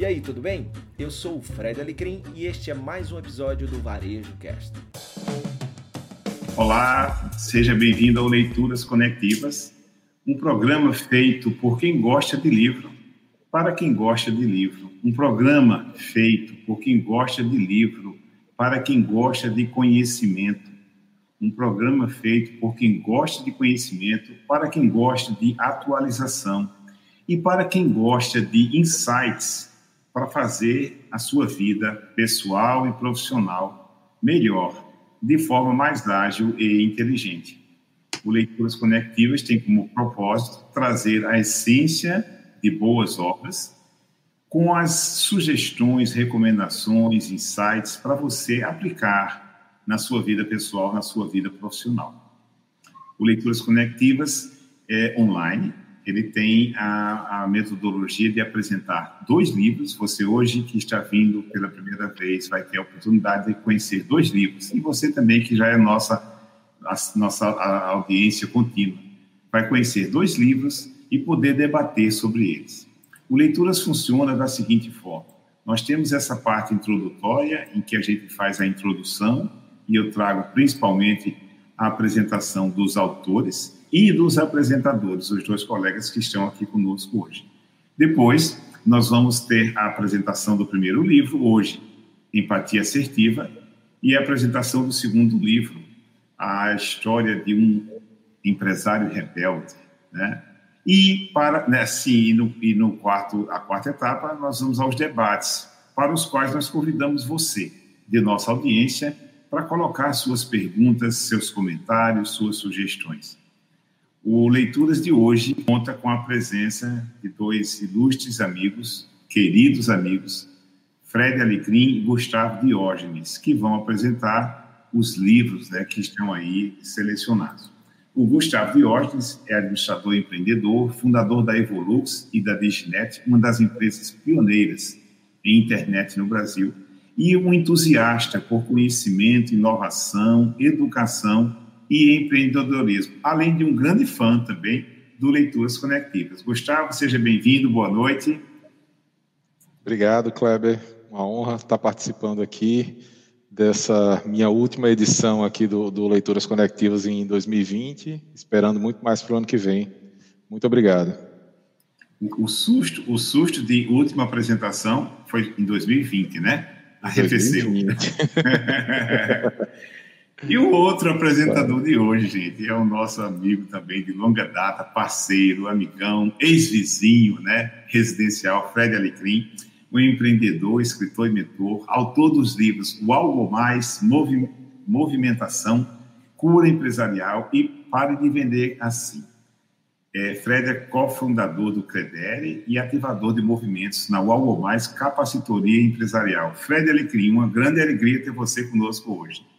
E aí, tudo bem? Eu sou o Fred Alecrim e este é mais um episódio do Varejo Cast. Olá, seja bem-vindo ao Leituras Conectivas, um programa feito por quem gosta de livro, para quem gosta de livro. Um programa feito por quem gosta de livro, para quem gosta de conhecimento um programa feito por quem gosta de conhecimento, para quem gosta de atualização e para quem gosta de insights para fazer a sua vida pessoal e profissional melhor, de forma mais ágil e inteligente. O Leituras Conectivas tem como propósito trazer a essência de boas obras com as sugestões, recomendações, insights para você aplicar na sua vida pessoal, na sua vida profissional. O Leituras Conectivas é online, ele tem a, a, metodologia de apresentar dois livros. Você hoje que está vindo pela primeira vez vai ter a oportunidade de conhecer dois livros. E você também que já é nossa a, nossa a audiência contínua vai conhecer dois livros e poder debater sobre eles. O Leituras funciona da seguinte forma: nós temos essa parte introdutória em que a gente faz a introdução e eu trago principalmente a apresentação dos autores e dos apresentadores, os dois colegas que estão aqui conosco hoje. Depois, nós vamos ter a apresentação do primeiro livro, hoje, Empatia Assertiva, e a apresentação do segundo livro, a história de um empresário rebelde, né? E para, né, sim, e no, e no quarto, a quarta etapa, nós vamos aos debates, para os quais nós convidamos você, de nossa audiência, para colocar suas perguntas, seus comentários, suas sugestões. O Leituras de hoje conta com a presença de dois ilustres amigos, queridos amigos, Fred Alecrim e Gustavo Diógenes, que vão apresentar os livros né, que estão aí selecionados. O Gustavo Diógenes é administrador empreendedor, fundador da Evolux e da Diginet, uma das empresas pioneiras em internet no Brasil, e um entusiasta por conhecimento, inovação, educação e empreendedorismo, além de um grande fã também do Leituras Conectivas. Gustavo, seja bem-vindo, boa noite. Obrigado, Kleber. Uma honra estar participando aqui dessa minha última edição aqui do, do Leituras Conectivas em 2020, esperando muito mais para o ano que vem. Muito obrigado. O susto, o susto de última apresentação foi em 2020, né? arrefeceu. e o outro apresentador de hoje, gente, é o nosso amigo também de longa data, parceiro, amigão, ex-vizinho, né, residencial, Fred Alecrim, um empreendedor, escritor e mentor, autor dos livros O Algo Mais, Movi Movimentação, Cura Empresarial e Pare de Vender Assim. É, Fred é cofundador do Credere e ativador de movimentos na UAU Mais Capacitoria Empresarial. Fred Alecrim, uma grande alegria ter você conosco hoje.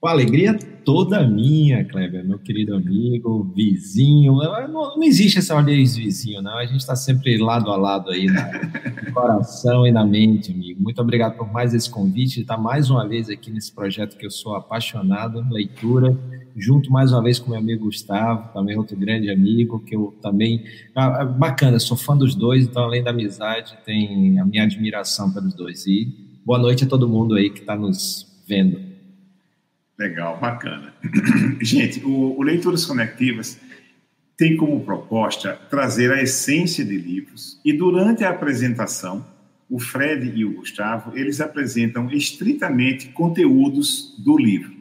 Com alegria toda minha, Kleber, meu querido amigo, vizinho. Não, não existe essa ordem de vizinho, não. A gente está sempre lado a lado aí no coração e na mente, amigo. Muito obrigado por mais esse convite, estar mais uma vez aqui nesse projeto que eu sou apaixonado, leitura junto mais uma vez com meu amigo Gustavo, também outro grande amigo, que eu também. Ah, ah, bacana, sou fã dos dois, então além da amizade, tem a minha admiração pelos dois. E boa noite a todo mundo aí que está nos vendo. Legal, bacana. Gente, o, o Leituras Conectivas tem como proposta trazer a essência de livros e durante a apresentação, o Fred e o Gustavo, eles apresentam estritamente conteúdos do livro.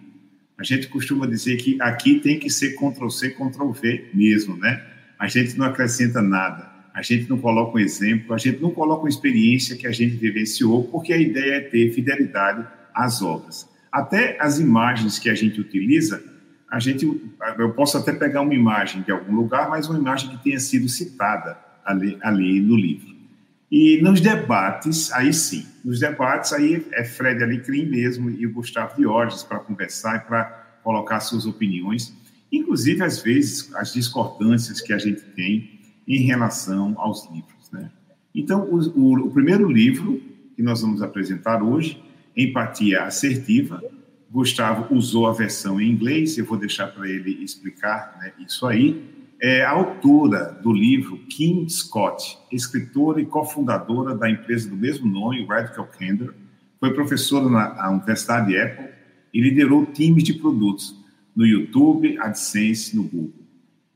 A gente costuma dizer que aqui tem que ser Ctrl-C, Ctrl-V mesmo, né? A gente não acrescenta nada, a gente não coloca um exemplo, a gente não coloca uma experiência que a gente vivenciou, porque a ideia é ter fidelidade às obras. Até as imagens que a gente utiliza, a gente, eu posso até pegar uma imagem de algum lugar, mas uma imagem que tenha sido citada ali, ali no livro. E nos debates, aí sim, nos debates, aí é Fred Alecrim mesmo e o Gustavo Diógenes para conversar e para colocar suas opiniões, inclusive, às vezes, as discordâncias que a gente tem em relação aos livros. Né? Então, o, o, o primeiro livro que nós vamos apresentar hoje, Empatia Assertiva, Gustavo usou a versão em inglês, eu vou deixar para ele explicar né, isso aí, é autora do livro Kim Scott, escritora e cofundadora da empresa do mesmo nome, Radical Candor. Foi professora na Universidade Apple e liderou times de produtos no YouTube, AdSense, no Google.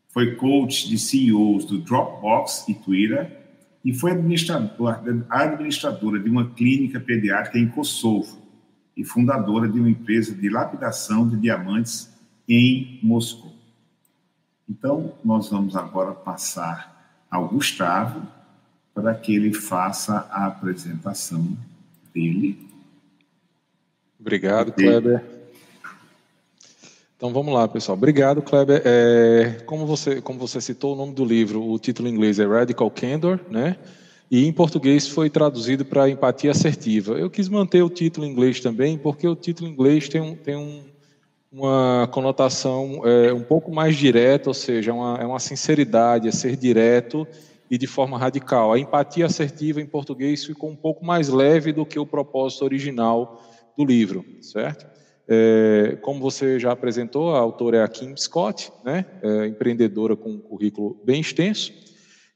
Foi coach de CEOs do Dropbox e Twitter e foi administradora, administradora de uma clínica pediátrica em Kosovo e fundadora de uma empresa de lapidação de diamantes em Moscou. Então, nós vamos agora passar ao Gustavo para que ele faça a apresentação dele. Obrigado, Kleber. Então vamos lá, pessoal. Obrigado, Kleber. É, como, você, como você citou o nome do livro, o título em inglês é Radical Candor, né? E em português foi traduzido para empatia assertiva. Eu quis manter o título em inglês também, porque o título em inglês tem tem um uma conotação é, um pouco mais direta, ou seja, uma, é uma sinceridade, é ser direto e de forma radical. A empatia assertiva em português ficou um pouco mais leve do que o propósito original do livro, certo? É, como você já apresentou, a autora é a Kim Scott, né? É, empreendedora com um currículo bem extenso.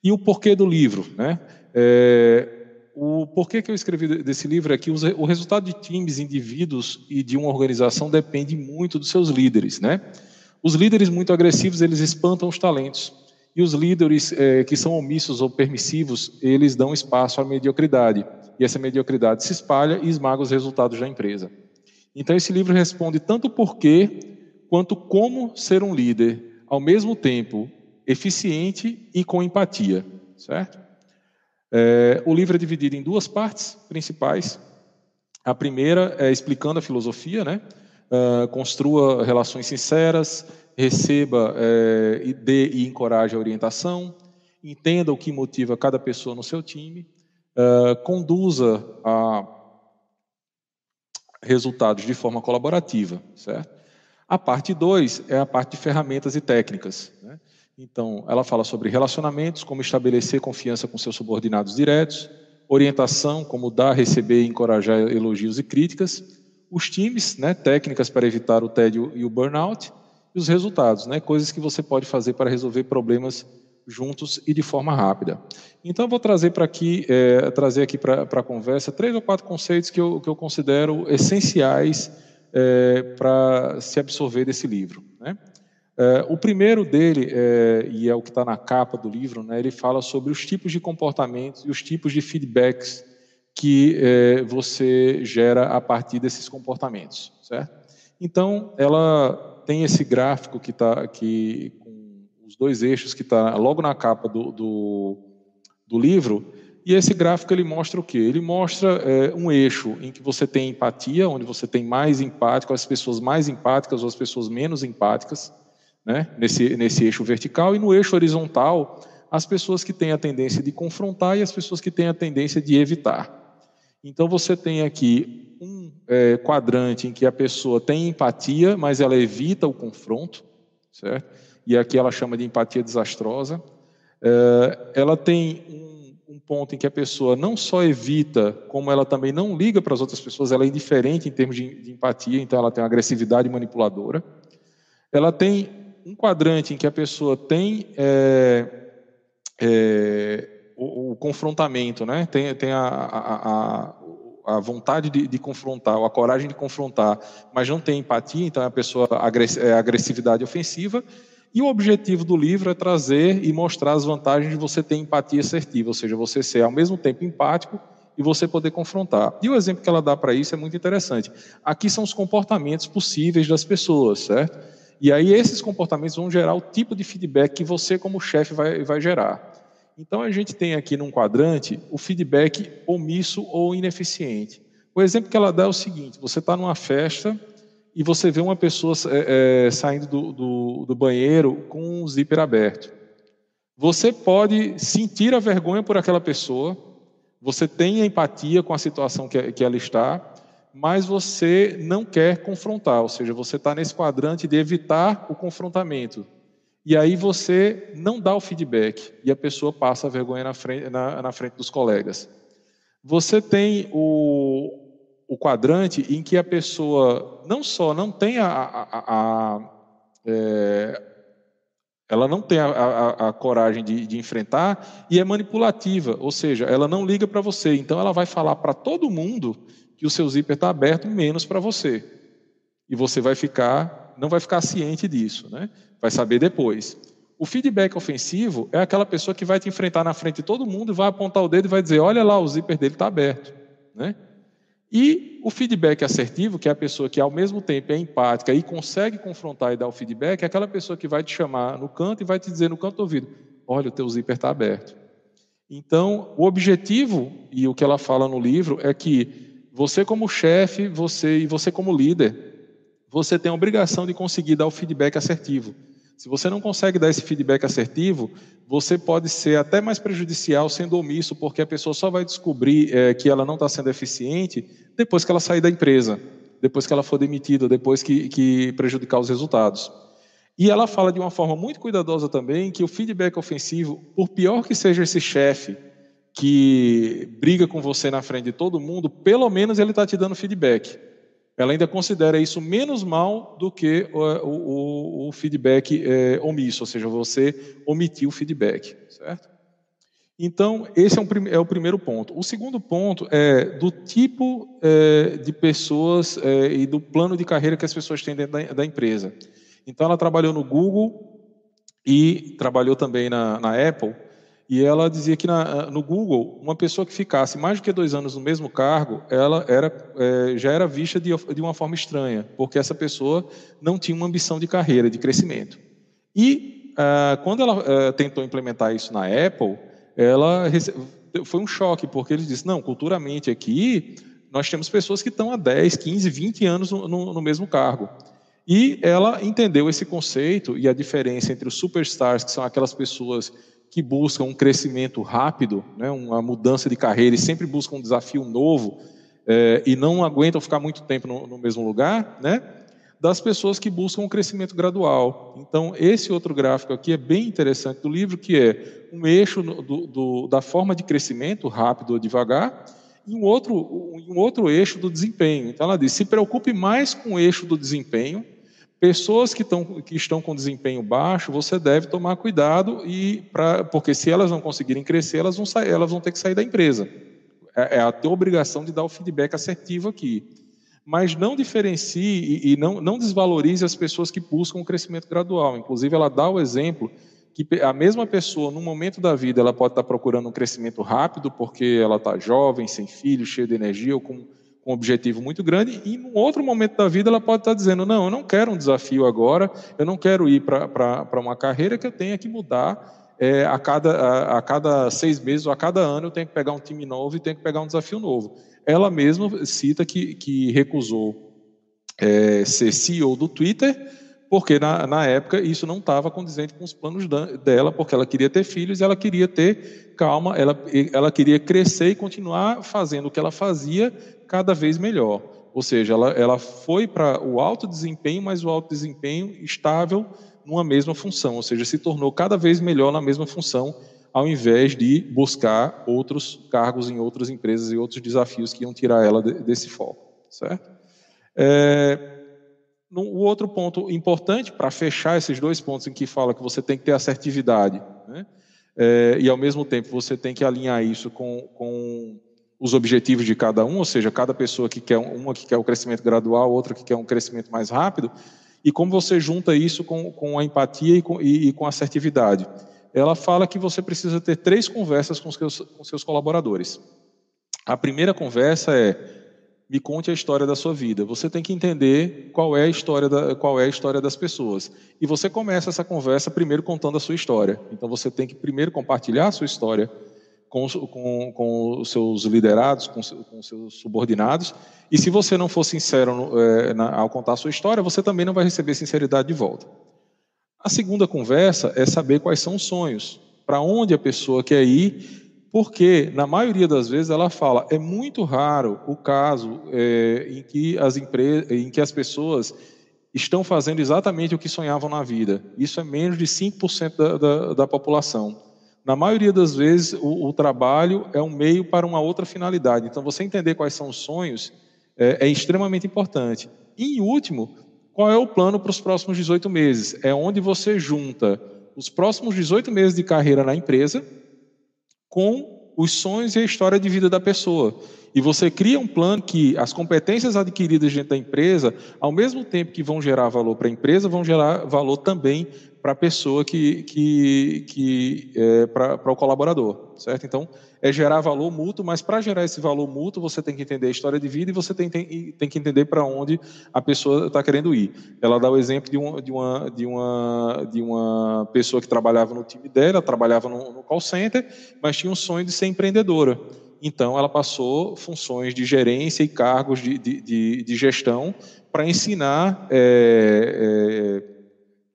E o porquê do livro, né? É, o porquê que eu escrevi desse livro é que o resultado de times, indivíduos e de uma organização depende muito dos seus líderes, né? Os líderes muito agressivos eles espantam os talentos e os líderes é, que são omissos ou permissivos eles dão espaço à mediocridade e essa mediocridade se espalha e esmaga os resultados da empresa. Então esse livro responde tanto o porquê quanto como ser um líder ao mesmo tempo eficiente e com empatia, certo? É, o livro é dividido em duas partes principais. A primeira é explicando a filosofia, né? Uh, construa relações sinceras, receba é, e dê e encoraje a orientação, entenda o que motiva cada pessoa no seu time, uh, conduza a resultados de forma colaborativa, certo? A parte 2 é a parte de ferramentas e técnicas. Né? Então, ela fala sobre relacionamentos, como estabelecer confiança com seus subordinados diretos, orientação, como dar, receber e encorajar elogios e críticas, os times, né, técnicas para evitar o tédio e o burnout, e os resultados, né, coisas que você pode fazer para resolver problemas juntos e de forma rápida. Então, vou trazer para aqui, é, trazer aqui para a conversa três ou quatro conceitos que eu, que eu considero essenciais é, para se absorver desse livro. Né? É, o primeiro dele, é, e é o que está na capa do livro, né, ele fala sobre os tipos de comportamentos e os tipos de feedbacks que é, você gera a partir desses comportamentos, certo? Então, ela tem esse gráfico que está aqui os dois eixos que está logo na capa do, do, do, livro, e esse gráfico ele mostra o quê? Ele mostra é, um eixo em que você tem empatia, onde você tem mais empático, as pessoas mais empáticas ou as pessoas menos empáticas, né, nesse, nesse eixo vertical, e no eixo horizontal, as pessoas que têm a tendência de confrontar e as pessoas que têm a tendência de evitar. Então você tem aqui um é, quadrante em que a pessoa tem empatia, mas ela evita o confronto, certo? E aqui ela chama de empatia desastrosa. É, ela tem um, um, ponto em que a pessoa não só evita, como ela também não liga para as outras pessoas, ela é indiferente em termos de, de empatia, então ela tem uma agressividade manipuladora. Ela tem um quadrante em que a pessoa tem é, é, o, o, confrontamento, né? tem, tem a, a, a vontade de, de, confrontar, ou a coragem de confrontar, mas não tem empatia, então é a pessoa é agressividade ofensiva. E o objetivo do livro é trazer e mostrar as vantagens de você ter empatia assertiva, ou seja, você ser ao mesmo tempo empático e você poder confrontar. E o exemplo que ela dá para isso é muito interessante. Aqui são os comportamentos possíveis das pessoas, certo? E aí esses comportamentos vão gerar o tipo de feedback que você, como chefe, vai, vai gerar. Então a gente tem aqui num quadrante o feedback omisso ou ineficiente. O exemplo que ela dá é o seguinte: você está numa festa e você vê uma pessoa é, é, saindo do, do, do banheiro com um zíper aberto. Você pode sentir a vergonha por aquela pessoa, você tem empatia com a situação que, que ela está, mas você não quer confrontar, ou seja, você está nesse quadrante de evitar o confrontamento. E aí você não dá o feedback e a pessoa passa a vergonha na frente, na, na frente dos colegas. Você tem o, o, quadrante em que a pessoa não só não tem a, a, a, é, Ela não tem a, a, a coragem de, de, enfrentar e é manipulativa, ou seja, ela não liga para você. Então, ela vai falar para todo mundo que o seu zíper está aberto, menos para você. E você vai ficar, não vai ficar ciente disso, né? vai saber depois. O feedback ofensivo é aquela pessoa que vai te enfrentar na frente de todo mundo e vai apontar o dedo e vai dizer: olha lá, o zíper dele está aberto. Né? E o feedback assertivo, que é a pessoa que ao mesmo tempo é empática e consegue confrontar e dar o feedback, é aquela pessoa que vai te chamar no canto e vai te dizer no canto do ouvido: olha, o teu zíper está aberto. Então, o objetivo, e o que ela fala no livro, é que você como chefe, você e você como líder, você tem a obrigação de conseguir dar o feedback assertivo. Se você não consegue dar esse feedback assertivo, você pode ser até mais prejudicial sendo omisso, porque a pessoa só vai descobrir é, que ela não está sendo eficiente depois que ela sair da empresa, depois que ela for demitida, depois que, que prejudicar os resultados. E ela fala de uma forma muito cuidadosa também que o feedback ofensivo, por pior que seja esse chefe que briga com você na frente de todo mundo, pelo menos ele está te dando feedback ela ainda considera isso menos mal do que o, o, o feedback é, omisso, ou seja, você omitiu o feedback, certo? Então, esse é, um, é, o primeiro ponto. O segundo ponto é do tipo é, de pessoas é, e do plano de carreira que as pessoas têm dentro da, da, empresa. Então, ela trabalhou no Google e trabalhou também na, na Apple, e ela dizia que na, no Google, uma pessoa que ficasse mais do que dois anos no mesmo cargo, ela era, é, já era vista de, de, uma forma estranha, porque essa pessoa não tinha uma ambição de carreira, de crescimento. E ah, quando ela ah, tentou implementar isso na Apple, ela recebe, foi um choque, porque eles disse não, culturalmente aqui, nós temos pessoas que estão há 10, 15, 20 anos no, no, no mesmo cargo. E ela entendeu esse conceito e a diferença entre os superstars, que são aquelas pessoas que buscam um crescimento rápido, né, uma mudança de carreira e sempre buscam um desafio novo é, e não aguentam ficar muito tempo no, no, mesmo lugar, né, das pessoas que buscam um crescimento gradual. Então, esse outro gráfico aqui é bem interessante do livro, que é um eixo do, do, da forma de crescimento, rápido ou devagar, e um outro, um outro eixo do desempenho. Então, ela diz: se preocupe mais com o eixo do desempenho Pessoas que, estão que estão com desempenho baixo, você deve tomar cuidado, e pra, porque se elas não conseguirem crescer, elas vão, sair, elas vão ter que sair da empresa. É, é a tua obrigação de dar o feedback assertivo aqui. Mas não diferencie e, e não, não desvalorize as pessoas que buscam um crescimento gradual. Inclusive, ela dá o exemplo que a mesma pessoa, num momento da vida, ela pode estar procurando um crescimento rápido, porque ela está jovem, sem filho, cheia de energia, ou com um objetivo muito grande, e em outro momento da vida ela pode estar dizendo: não, eu não quero um desafio agora, eu não quero ir para uma carreira que eu tenha que mudar é, a, cada, a, a, cada seis meses ou a cada ano eu tenho que pegar um time novo e tenho que pegar um desafio novo. Ela mesma cita que, que recusou é, ser CEO do Twitter, porque na, na época isso não estava condizente com os planos dela, porque ela queria ter filhos, ela queria ter calma, ela, ela queria crescer e continuar fazendo o que ela fazia cada vez melhor. Ou seja, ela, ela foi para o alto desempenho, mas o alto desempenho estável numa mesma função, ou seja, se tornou cada vez melhor na mesma função, ao invés de buscar outros cargos em outras empresas e outros desafios que iam tirar ela desse foco, certo? É, o outro ponto importante para fechar esses dois pontos em que fala que você tem que ter assertividade, né? é, e ao mesmo tempo você tem que alinhar isso com, com os objetivos de cada um, ou seja, cada pessoa que quer uma que quer o crescimento gradual, outra que quer um crescimento mais rápido, e como você junta isso com, com a empatia e com, e, e com a assertividade. Ela fala que você precisa ter três conversas com seus, com seus colaboradores. A primeira conversa é me conte a história da sua vida. Você tem que entender qual é a história da, qual é a história das pessoas. E você começa essa conversa primeiro contando a sua história. Então você tem que primeiro compartilhar a sua história com, com, com os seus liderados, com, os seus subordinados. E se você não for sincero é, na, ao contar a sua história, você também não vai receber sinceridade de volta. A segunda conversa é saber quais são os sonhos, para onde a pessoa quer ir, porque na maioria das vezes ela fala é muito raro o caso é, em que as empresas, em que as pessoas estão fazendo exatamente o que sonhavam na vida. Isso é menos de 5% da, da, da população. Na maioria das vezes, o, o, trabalho é um meio para uma outra finalidade. Então, você entender quais são os sonhos é, é extremamente importante. E, em último, qual é o plano para os próximos 18 meses? É onde você junta os próximos 18 meses de carreira na empresa com os sonhos e a história de vida da pessoa. E você cria um plano que as competências adquiridas dentro da empresa, ao mesmo tempo que vão gerar valor para a empresa, vão gerar valor também para a pessoa que, que, que é, para o colaborador, certo? Então, é gerar valor mútuo, mas para gerar esse valor mútuo, você tem que entender a história de vida e você tem, tem, tem que entender para onde a pessoa está querendo ir. Ela dá o exemplo de, um, de, uma, de, uma, de uma pessoa que trabalhava no time dela, trabalhava no, no call center, mas tinha um sonho de ser empreendedora. Então, ela passou funções de gerência e cargos de, de, de, de gestão para ensinar é, é,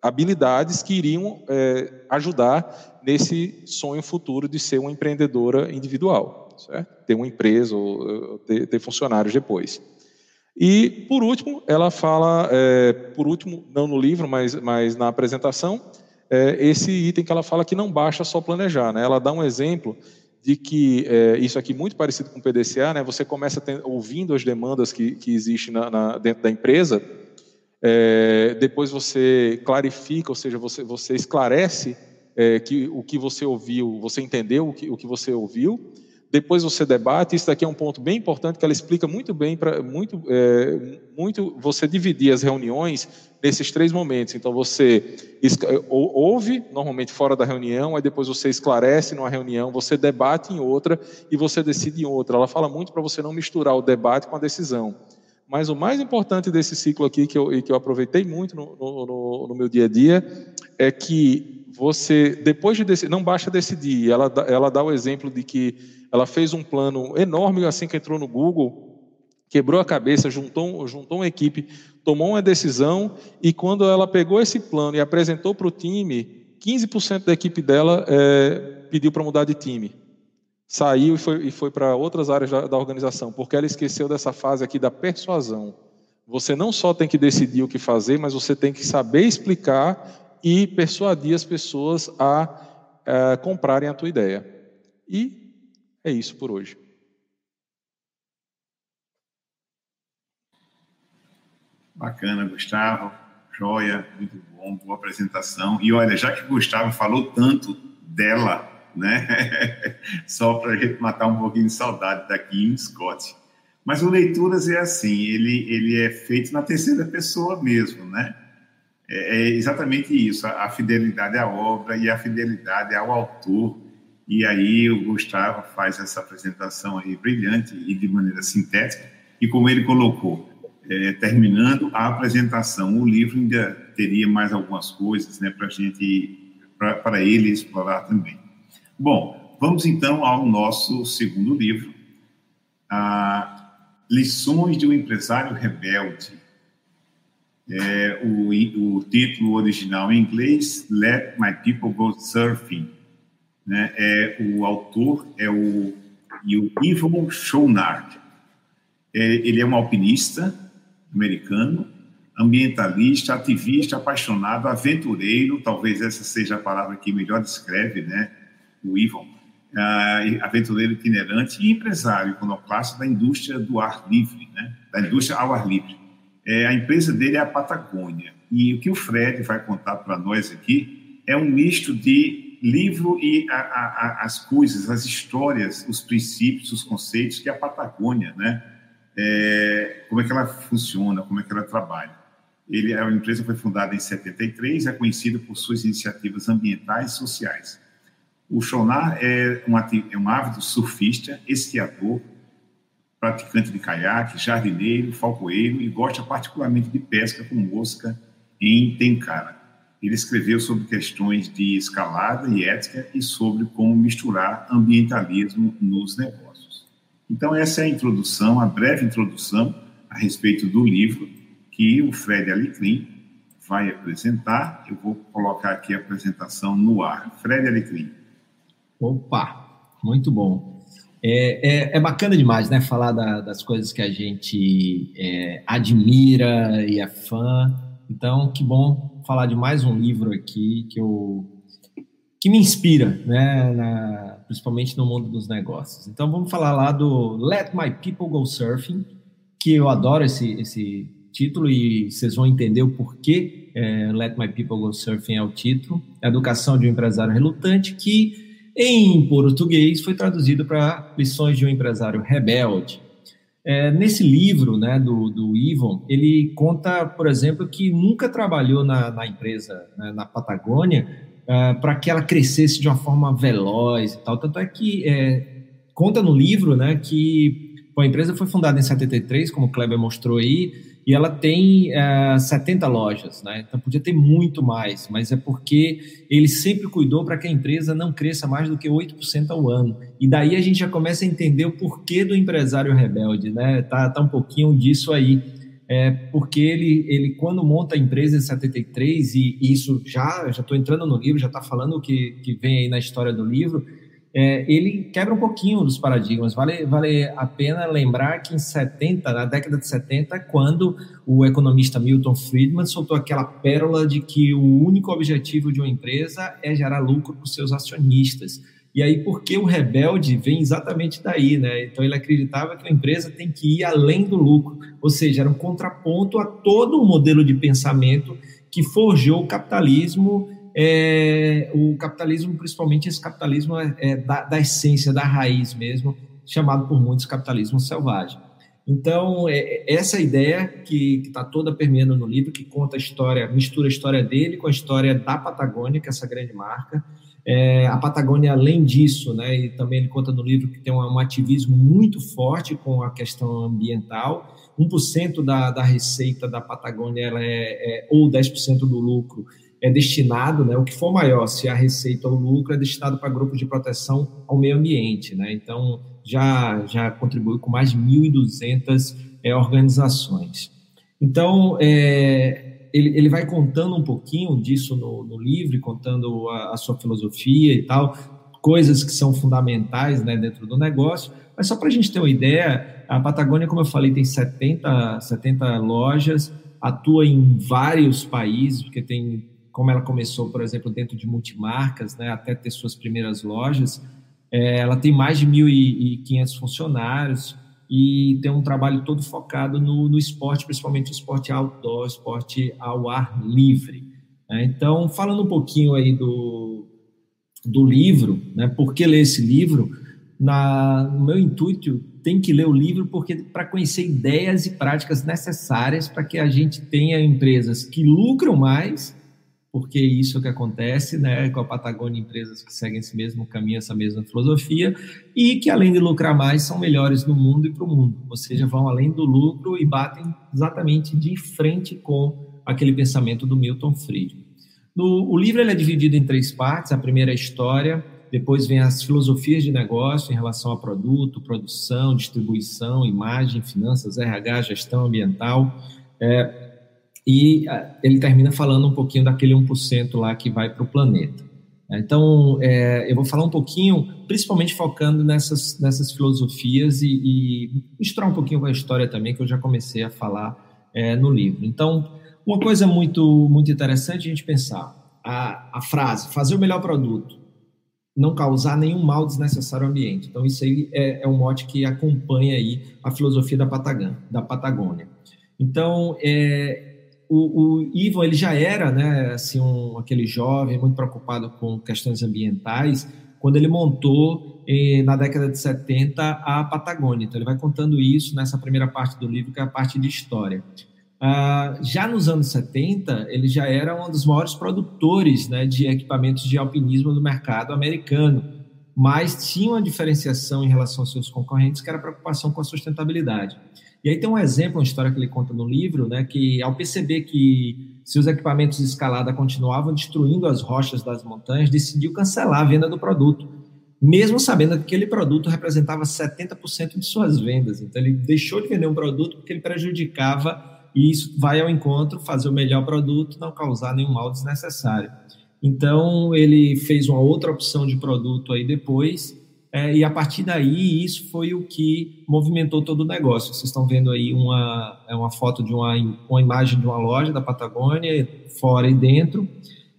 habilidades que iriam é, ajudar nesse sonho futuro de ser uma empreendedora individual, certo? ter uma empresa ou ter, ter funcionários depois. E, por último, ela fala, é, por último, não no livro, mas, mas na apresentação, é, esse item que ela fala que não basta só planejar. Né? Ela dá um exemplo de que é, isso aqui muito parecido com o PDCA, né? você começa ouvindo as demandas que, que existem na, na, dentro da empresa, é, depois você clarifica, ou seja, você, você esclarece é, que o que você ouviu, você entendeu o que, o que você ouviu. Depois você debate. Isso daqui é um ponto bem importante que ela explica muito bem para muito, é, muito você dividir as reuniões nesses três momentos. Então você ouve normalmente fora da reunião, aí depois você esclarece numa reunião, você debate em outra e você decide em outra. Ela fala muito para você não misturar o debate com a decisão. Mas o mais importante desse ciclo aqui, que eu, que eu aproveitei muito no, no, no meu dia a dia, é que você, depois de decidir, não basta decidir, ela, ela dá o exemplo de que ela fez um plano enorme assim que entrou no Google, quebrou a cabeça, juntou, juntou uma equipe, tomou uma decisão, e quando ela pegou esse plano e apresentou para o time, 15% da equipe dela é, pediu para mudar de time saiu e foi, e foi para outras áreas da, da organização, porque ela esqueceu dessa fase aqui da persuasão. Você não só tem que decidir o que fazer, mas você tem que saber explicar e persuadir as pessoas a, a comprarem a tua ideia. E é isso por hoje. Bacana, Gustavo. Joia, muito bom, boa apresentação. E olha, já que o Gustavo falou tanto dela, né? Só para a gente matar um pouquinho de saudade daqui em Scott. Mas o Leituras é assim, ele, ele é feito na terceira pessoa mesmo, né? É, é exatamente isso, a, a fidelidade à obra e a fidelidade ao autor. E aí o Gustavo faz essa apresentação aí brilhante e de maneira sintética. E como ele colocou, é, terminando a apresentação, o livro ainda teria mais algumas coisas, né, para gente, para ele explorar também. Bom, vamos então ao nosso segundo livro, Lições de um Empresário Rebelde. É, o, o, título original em inglês, Let My People Go Surfing. Né? É, o autor é o, o Ivo Schoenard. É, ele é um alpinista americano, ambientalista, ativista, apaixonado, aventureiro, talvez essa seja a palavra que melhor descreve, né? O Ivon, uh, aventureiro itinerante e empresário iconoclasta da indústria do ar livre, né? da indústria ao ar livre. É, a empresa dele é a Patagônia. E o que o Fred vai contar para nós aqui é um misto de livro e a, a, a, as coisas, as histórias, os princípios, os conceitos que é a Patagônia, né? É, como é que ela funciona, como é que ela trabalha. Ele, a empresa foi fundada em 73, é conhecida por suas iniciativas ambientais e sociais. O Chonar é um, é um ávido surfista, esquiador, praticante de caiaque, jardineiro, falcoeiro e gosta particularmente de pesca com mosca em Tencara. Ele escreveu sobre questões de escalada e ética e sobre como misturar ambientalismo nos negócios. Então, essa é a introdução, a breve introdução a respeito do livro que o Fred Alecrim vai apresentar. Eu vou colocar aqui a apresentação no ar. Fred Alecrim. Opa, muito bom. É, é, é bacana demais, né? Falar da, das coisas que a gente é, admira e é fã. Então, que bom falar de mais um livro aqui que eu que me inspira, né? Na, principalmente no mundo dos negócios. Então, vamos falar lá do Let My People Go Surfing, que eu adoro esse, esse título e vocês vão entender o porquê é, Let My People Go Surfing é o título, Educação de um Empresário Relutante, que em português foi traduzido para Lições de um Empresário Rebelde. É, nesse livro né, do, do Ivan, ele conta, por exemplo, que nunca trabalhou na, na empresa, né, na Patagônia, é, para que ela crescesse de uma forma veloz e tal. Tanto é que é, conta no livro né, que a empresa foi fundada em 73, como o Kleber mostrou aí, e ela tem é, 70 lojas, né? Então podia ter muito mais, mas é porque ele sempre cuidou para que a empresa não cresça mais do que 8% ao ano. E daí a gente já começa a entender o porquê do empresário rebelde, né? Tá, tá um pouquinho disso aí. É porque ele, ele, quando monta a empresa em 73, e, e isso já já estou entrando no livro, já está falando o que, que vem aí na história do livro, é, ele quebra um pouquinho dos paradigmas. Vale, vale a pena lembrar que em 70, na década de 70, quando o economista Milton Friedman soltou aquela pérola de que o único objetivo de uma empresa é gerar lucro para os seus acionistas. E aí, porque o rebelde vem exatamente daí, né? Então, ele acreditava que a empresa tem que ir além do lucro, ou seja, era um contraponto a todo o modelo de pensamento que forjou o capitalismo é, o capitalismo, principalmente esse capitalismo é, é da, da, essência, da raiz mesmo, chamado por muitos capitalismo selvagem. Então, é, essa ideia que está toda permeando no livro, que conta a história, mistura a história dele com a história da Patagônia, que é essa grande marca. É, a Patagônia, além disso, né, e também ele conta no livro que tem um, um ativismo muito forte com a questão ambiental. 1% da, da receita da Patagônia ela é, é ou 10% do lucro é destinado, né, o que for maior, se a receita ou lucro, é destinado para grupos de proteção ao meio ambiente. Né? Então, já, já contribui com mais de 1.200 é, organizações. Então, é, ele, ele vai contando um pouquinho disso no, no livro, contando a, a, sua filosofia e tal, coisas que são fundamentais né, dentro do negócio. Mas só para a gente ter uma ideia, a Patagônia, como eu falei, tem 70, 70 lojas, atua em vários países, porque tem como ela começou, por exemplo, dentro de multimarcas, né, até ter suas primeiras lojas, é, ela tem mais de 1.500 funcionários e tem um trabalho todo focado no, no esporte, principalmente o esporte outdoor, esporte ao ar livre. Né? Então, falando um pouquinho aí do, do livro, né, por que ler esse livro? Na, no meu intuito, tem que ler o livro porque para conhecer ideias e práticas necessárias para que a gente tenha empresas que lucram mais porque isso é que acontece, né, com a Patagônia, empresas que seguem esse mesmo caminho, essa mesma filosofia, e que além de lucrar mais, são melhores no mundo e para o mundo, ou seja, vão além do lucro e batem exatamente de frente com aquele pensamento do Milton Friedman. No, o livro ele é dividido em três partes, a primeira é a história, depois vem as filosofias de negócio em relação a produto, produção, distribuição, imagem, finanças, RH, gestão ambiental, é, e ah, ele termina falando um pouquinho daquele 1% lá que vai para o planeta. Então, é, eu vou falar um pouquinho, principalmente focando nessas, nessas filosofias e, e, misturar um pouquinho com a história também, que eu já comecei a falar é, no livro. Então, uma coisa muito, muito interessante a gente pensar, a, a frase, fazer o melhor produto, não causar nenhum mal desnecessário ao ambiente. Então, isso aí é, é um mote que acompanha aí a filosofia da Patagônia. Da Patagônia. Então, é, o, o Ivan ele já era, né, assim, um, aquele jovem muito preocupado com questões ambientais, quando ele montou eh, na década de 70 a Patagônia. Então ele vai contando isso nessa primeira parte do livro, que é a parte de história. Ah, já nos anos 70, ele já era um dos maiores produtores né, de equipamentos de alpinismo do mercado americano, mas tinha uma diferenciação em relação aos seus concorrentes, que era a preocupação com a sustentabilidade. E aí tem um exemplo, uma história que ele conta no livro, né, que ao perceber que seus equipamentos de escalada continuavam destruindo as rochas das montanhas, decidiu cancelar a venda do produto, mesmo sabendo que aquele produto representava 70% de suas vendas. Então ele deixou de vender um produto porque ele prejudicava e isso vai ao encontro, fazer o melhor produto, não causar nenhum mal desnecessário. Então ele fez uma outra opção de produto aí depois é, e a partir daí, isso foi o que movimentou todo o negócio. Vocês estão vendo aí uma, é uma foto de uma, uma imagem de uma loja da Patagônia, fora e dentro.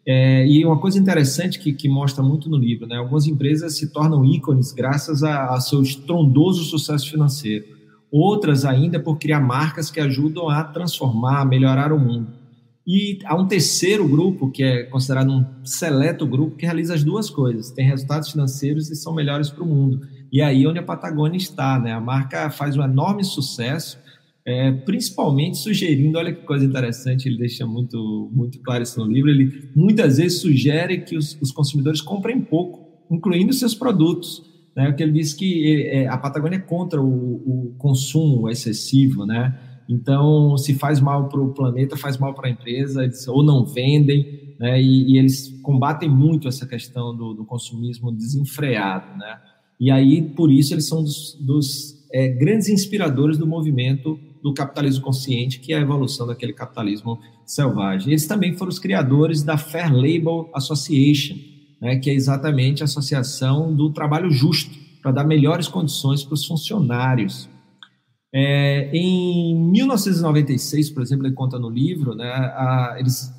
É, e uma coisa interessante que, que mostra muito no livro, né? Algumas empresas se tornam ícones graças a, a seu estrondoso sucesso financeiro. Outras ainda por criar marcas que ajudam a transformar, a melhorar o mundo. E há um terceiro grupo, que é considerado um seleto grupo, que realiza as duas coisas, tem resultados financeiros e são melhores para o mundo. E aí onde a Patagônia está, né? A marca faz um enorme sucesso, é, principalmente sugerindo, olha que coisa interessante, ele deixa muito, muito claro isso no livro, ele muitas vezes sugere que os, os consumidores comprem pouco, incluindo seus produtos. Né? Porque ele diz que é, a Patagônia é contra o, o consumo excessivo, né? Então, se faz mal para o planeta, faz mal para a empresa, eles ou não vendem, né? E, e eles combatem muito essa questão do, do, consumismo desenfreado, né? E aí, por isso, eles são dos, dos é, grandes inspiradores do movimento do capitalismo consciente, que é a evolução daquele capitalismo selvagem. Eles também foram os criadores da Fair Label Association, né? Que é exatamente a associação do trabalho justo para dar melhores condições para os funcionários é, em 1996, por exemplo, ele conta no livro, né, a, eles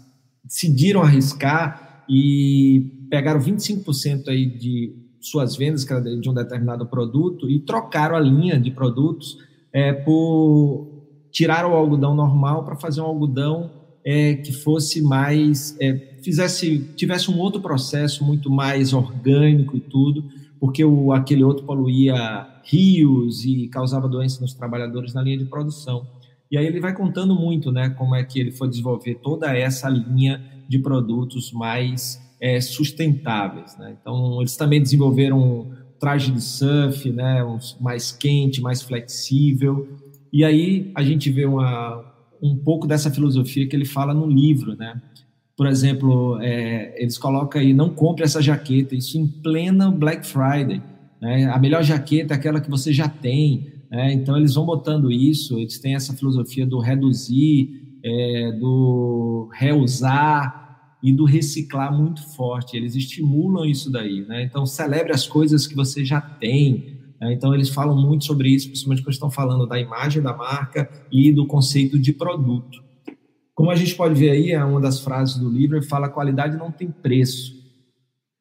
decidiram arriscar e pegaram 25% aí de suas vendas de um determinado produto e trocaram a linha de produtos é, por tirar o algodão normal para fazer um algodão é, que fosse mais é, fizesse tivesse um outro processo muito mais orgânico e tudo porque o, aquele outro poluía rios e causava doença nos trabalhadores na linha de produção. E aí ele vai contando muito, né, como é que ele foi desenvolver toda essa linha de produtos mais é, sustentáveis, né? Então eles também desenvolveram um traje de surf, né, um mais quente, mais flexível. E aí a gente vê uma, um pouco dessa filosofia que ele fala no livro, né? Por exemplo, é, eles colocam aí, não compre essa jaqueta, isso em plena Black Friday. Né? A melhor jaqueta é aquela que você já tem. Né? Então, eles vão botando isso, eles têm essa filosofia do reduzir, é, do reusar e do reciclar muito forte. Eles estimulam isso daí. Né? Então, celebre as coisas que você já tem. Né? Então, eles falam muito sobre isso, principalmente quando estão falando da imagem da marca e do conceito de produto. Como a gente pode ver aí, é uma das frases do livro, ele fala qualidade não tem preço.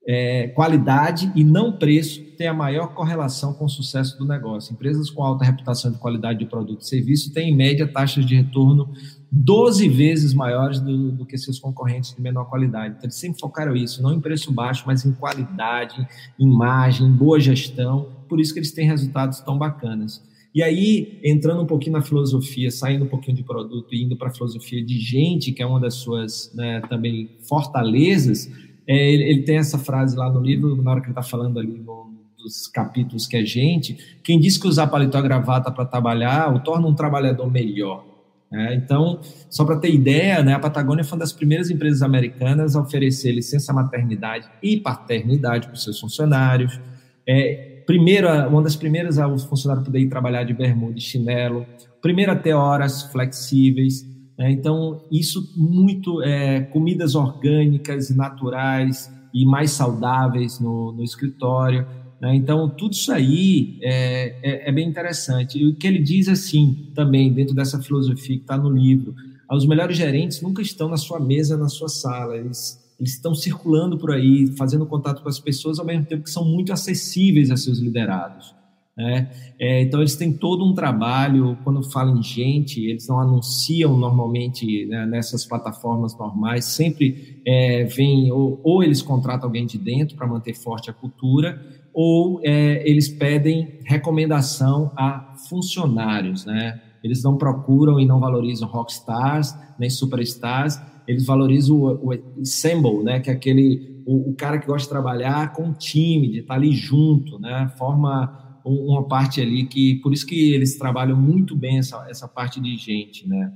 É, qualidade e não preço tem a maior correlação com o sucesso do negócio. Empresas com alta reputação de qualidade de produto e serviço têm, em média, taxas de retorno 12 vezes maiores do, do, que seus concorrentes de menor qualidade. Então, eles sempre focaram isso, não em preço baixo, mas em qualidade, imagem, boa gestão. Por isso que eles têm resultados tão bacanas. E aí, entrando um pouquinho na filosofia, saindo um pouquinho de produto e indo para a filosofia de gente, que é uma das suas né, também fortalezas, é, ele, ele, tem essa frase lá no livro, na hora que ele está falando ali no, dos capítulos que é gente, quem diz que usar paletó e gravata para trabalhar o torna um trabalhador melhor. É, então, só para ter ideia, né, a Patagônia foi uma das primeiras empresas americanas a oferecer licença maternidade e paternidade para os seus funcionários. É, primeira, uma das primeiras a os funcionários poderem trabalhar de bermuda e chinelo, primeira ter horas flexíveis, né? então isso muito, é, comidas orgânicas e naturais e mais saudáveis no, no escritório, né? então tudo isso aí é, é, é, bem interessante, e o que ele diz assim, também, dentro dessa filosofia que está no livro, os melhores gerentes nunca estão na sua mesa, na sua sala, eles eles estão circulando por aí, fazendo contato com as pessoas, ao mesmo tempo que são muito acessíveis a seus liderados. Né? É, então, eles têm todo um trabalho, quando falam em gente, eles não anunciam normalmente né, nessas plataformas normais, sempre é, vem, ou, ou, eles contratam alguém de dentro para manter forte a cultura, ou é, eles pedem recomendação a funcionários, né? Eles não procuram e não valorizam rockstars, nem superstars, eles valorizam o, o né, que é aquele o, o, cara que gosta de trabalhar com um time, de estar ali junto, né, forma um, uma parte ali que por isso que eles trabalham muito bem essa, essa parte de gente, né.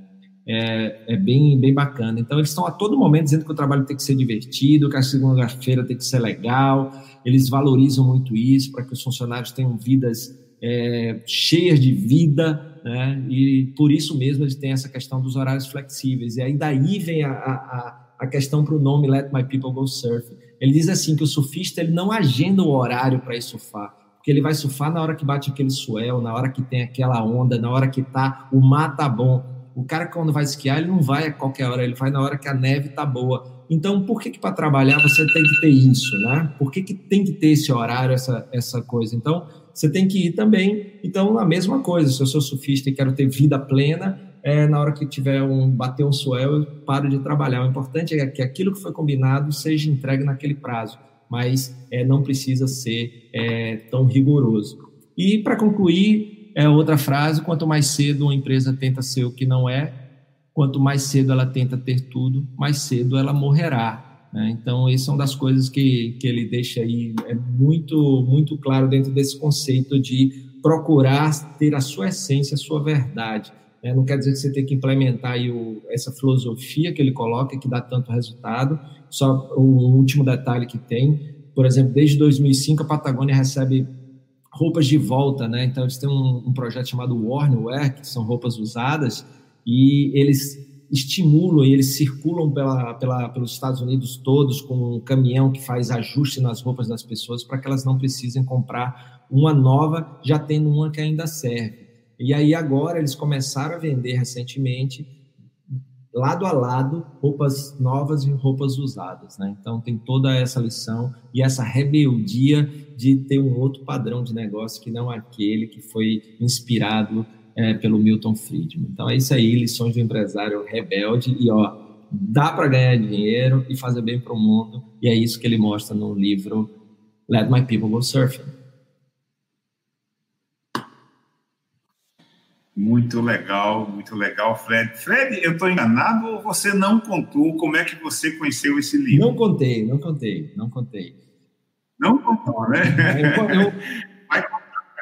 É, é bem, bem bacana. Então, eles estão a todo momento dizendo que o trabalho tem que ser divertido, que a segunda-feira tem que ser legal. Eles valorizam muito isso para que os funcionários tenham vidas é, cheias de vida, né? E por isso mesmo eles têm essa questão dos horários flexíveis. E aí daí vem a, a, a questão para o nome Let My People Go Surf. Ele diz assim que o surfista ele não agenda o horário para ir surfar, porque ele vai surfar na hora que bate aquele swell, na hora que tem aquela onda, na hora que tá o mar tá bom. O cara quando vai esquiar ele não vai a qualquer hora, ele vai na hora que a neve tá boa. Então, por que, que para trabalhar você tem que ter isso, né? Por que, que tem que ter esse horário, essa, essa coisa? Então, você tem que ir também. Então, a mesma coisa, se eu sou surfista e quero ter vida plena, é, na hora que tiver um bater um suel, eu paro de trabalhar. O importante é que aquilo que foi combinado seja entregue naquele prazo, mas é, não precisa ser é, tão rigoroso. E para concluir, é outra frase: quanto mais cedo uma empresa tenta ser o que não é, quanto mais cedo ela tenta ter tudo, mais cedo ela morrerá. Né? Então, isso é uma das coisas que, que ele deixa aí é muito, muito claro dentro desse conceito de procurar ter a sua essência, a sua verdade. Né? Não quer dizer que você tem que implementar o, essa filosofia que ele coloca, que dá tanto resultado. Só o último detalhe que tem, por exemplo, desde 2005 a Patagônia recebe roupas de volta, né? Então eles têm um, um projeto chamado Warnwear, que são roupas usadas, e eles estimulam e eles circulam pela, pela, pelos Estados Unidos todos com um caminhão que faz ajuste nas roupas das pessoas para que elas não precisem comprar uma nova, já tendo uma que ainda serve. E aí agora eles começaram a vender recentemente lado a lado roupas novas e roupas usadas, né? Então tem toda essa lição e essa rebeldia de ter um outro padrão de negócio que não aquele que foi inspirado é, pelo Milton Friedman. Então é isso aí, lições do empresário rebelde e ó, dá para ganhar dinheiro e fazer bem para o mundo e é isso que ele mostra no livro Let My People Go Surfing. Muito legal, muito legal, Fred. Fred, eu estou enganado ou você não contou como é que você conheceu esse livro? Não contei, não contei, não contei. Não contou, né? Eu, eu,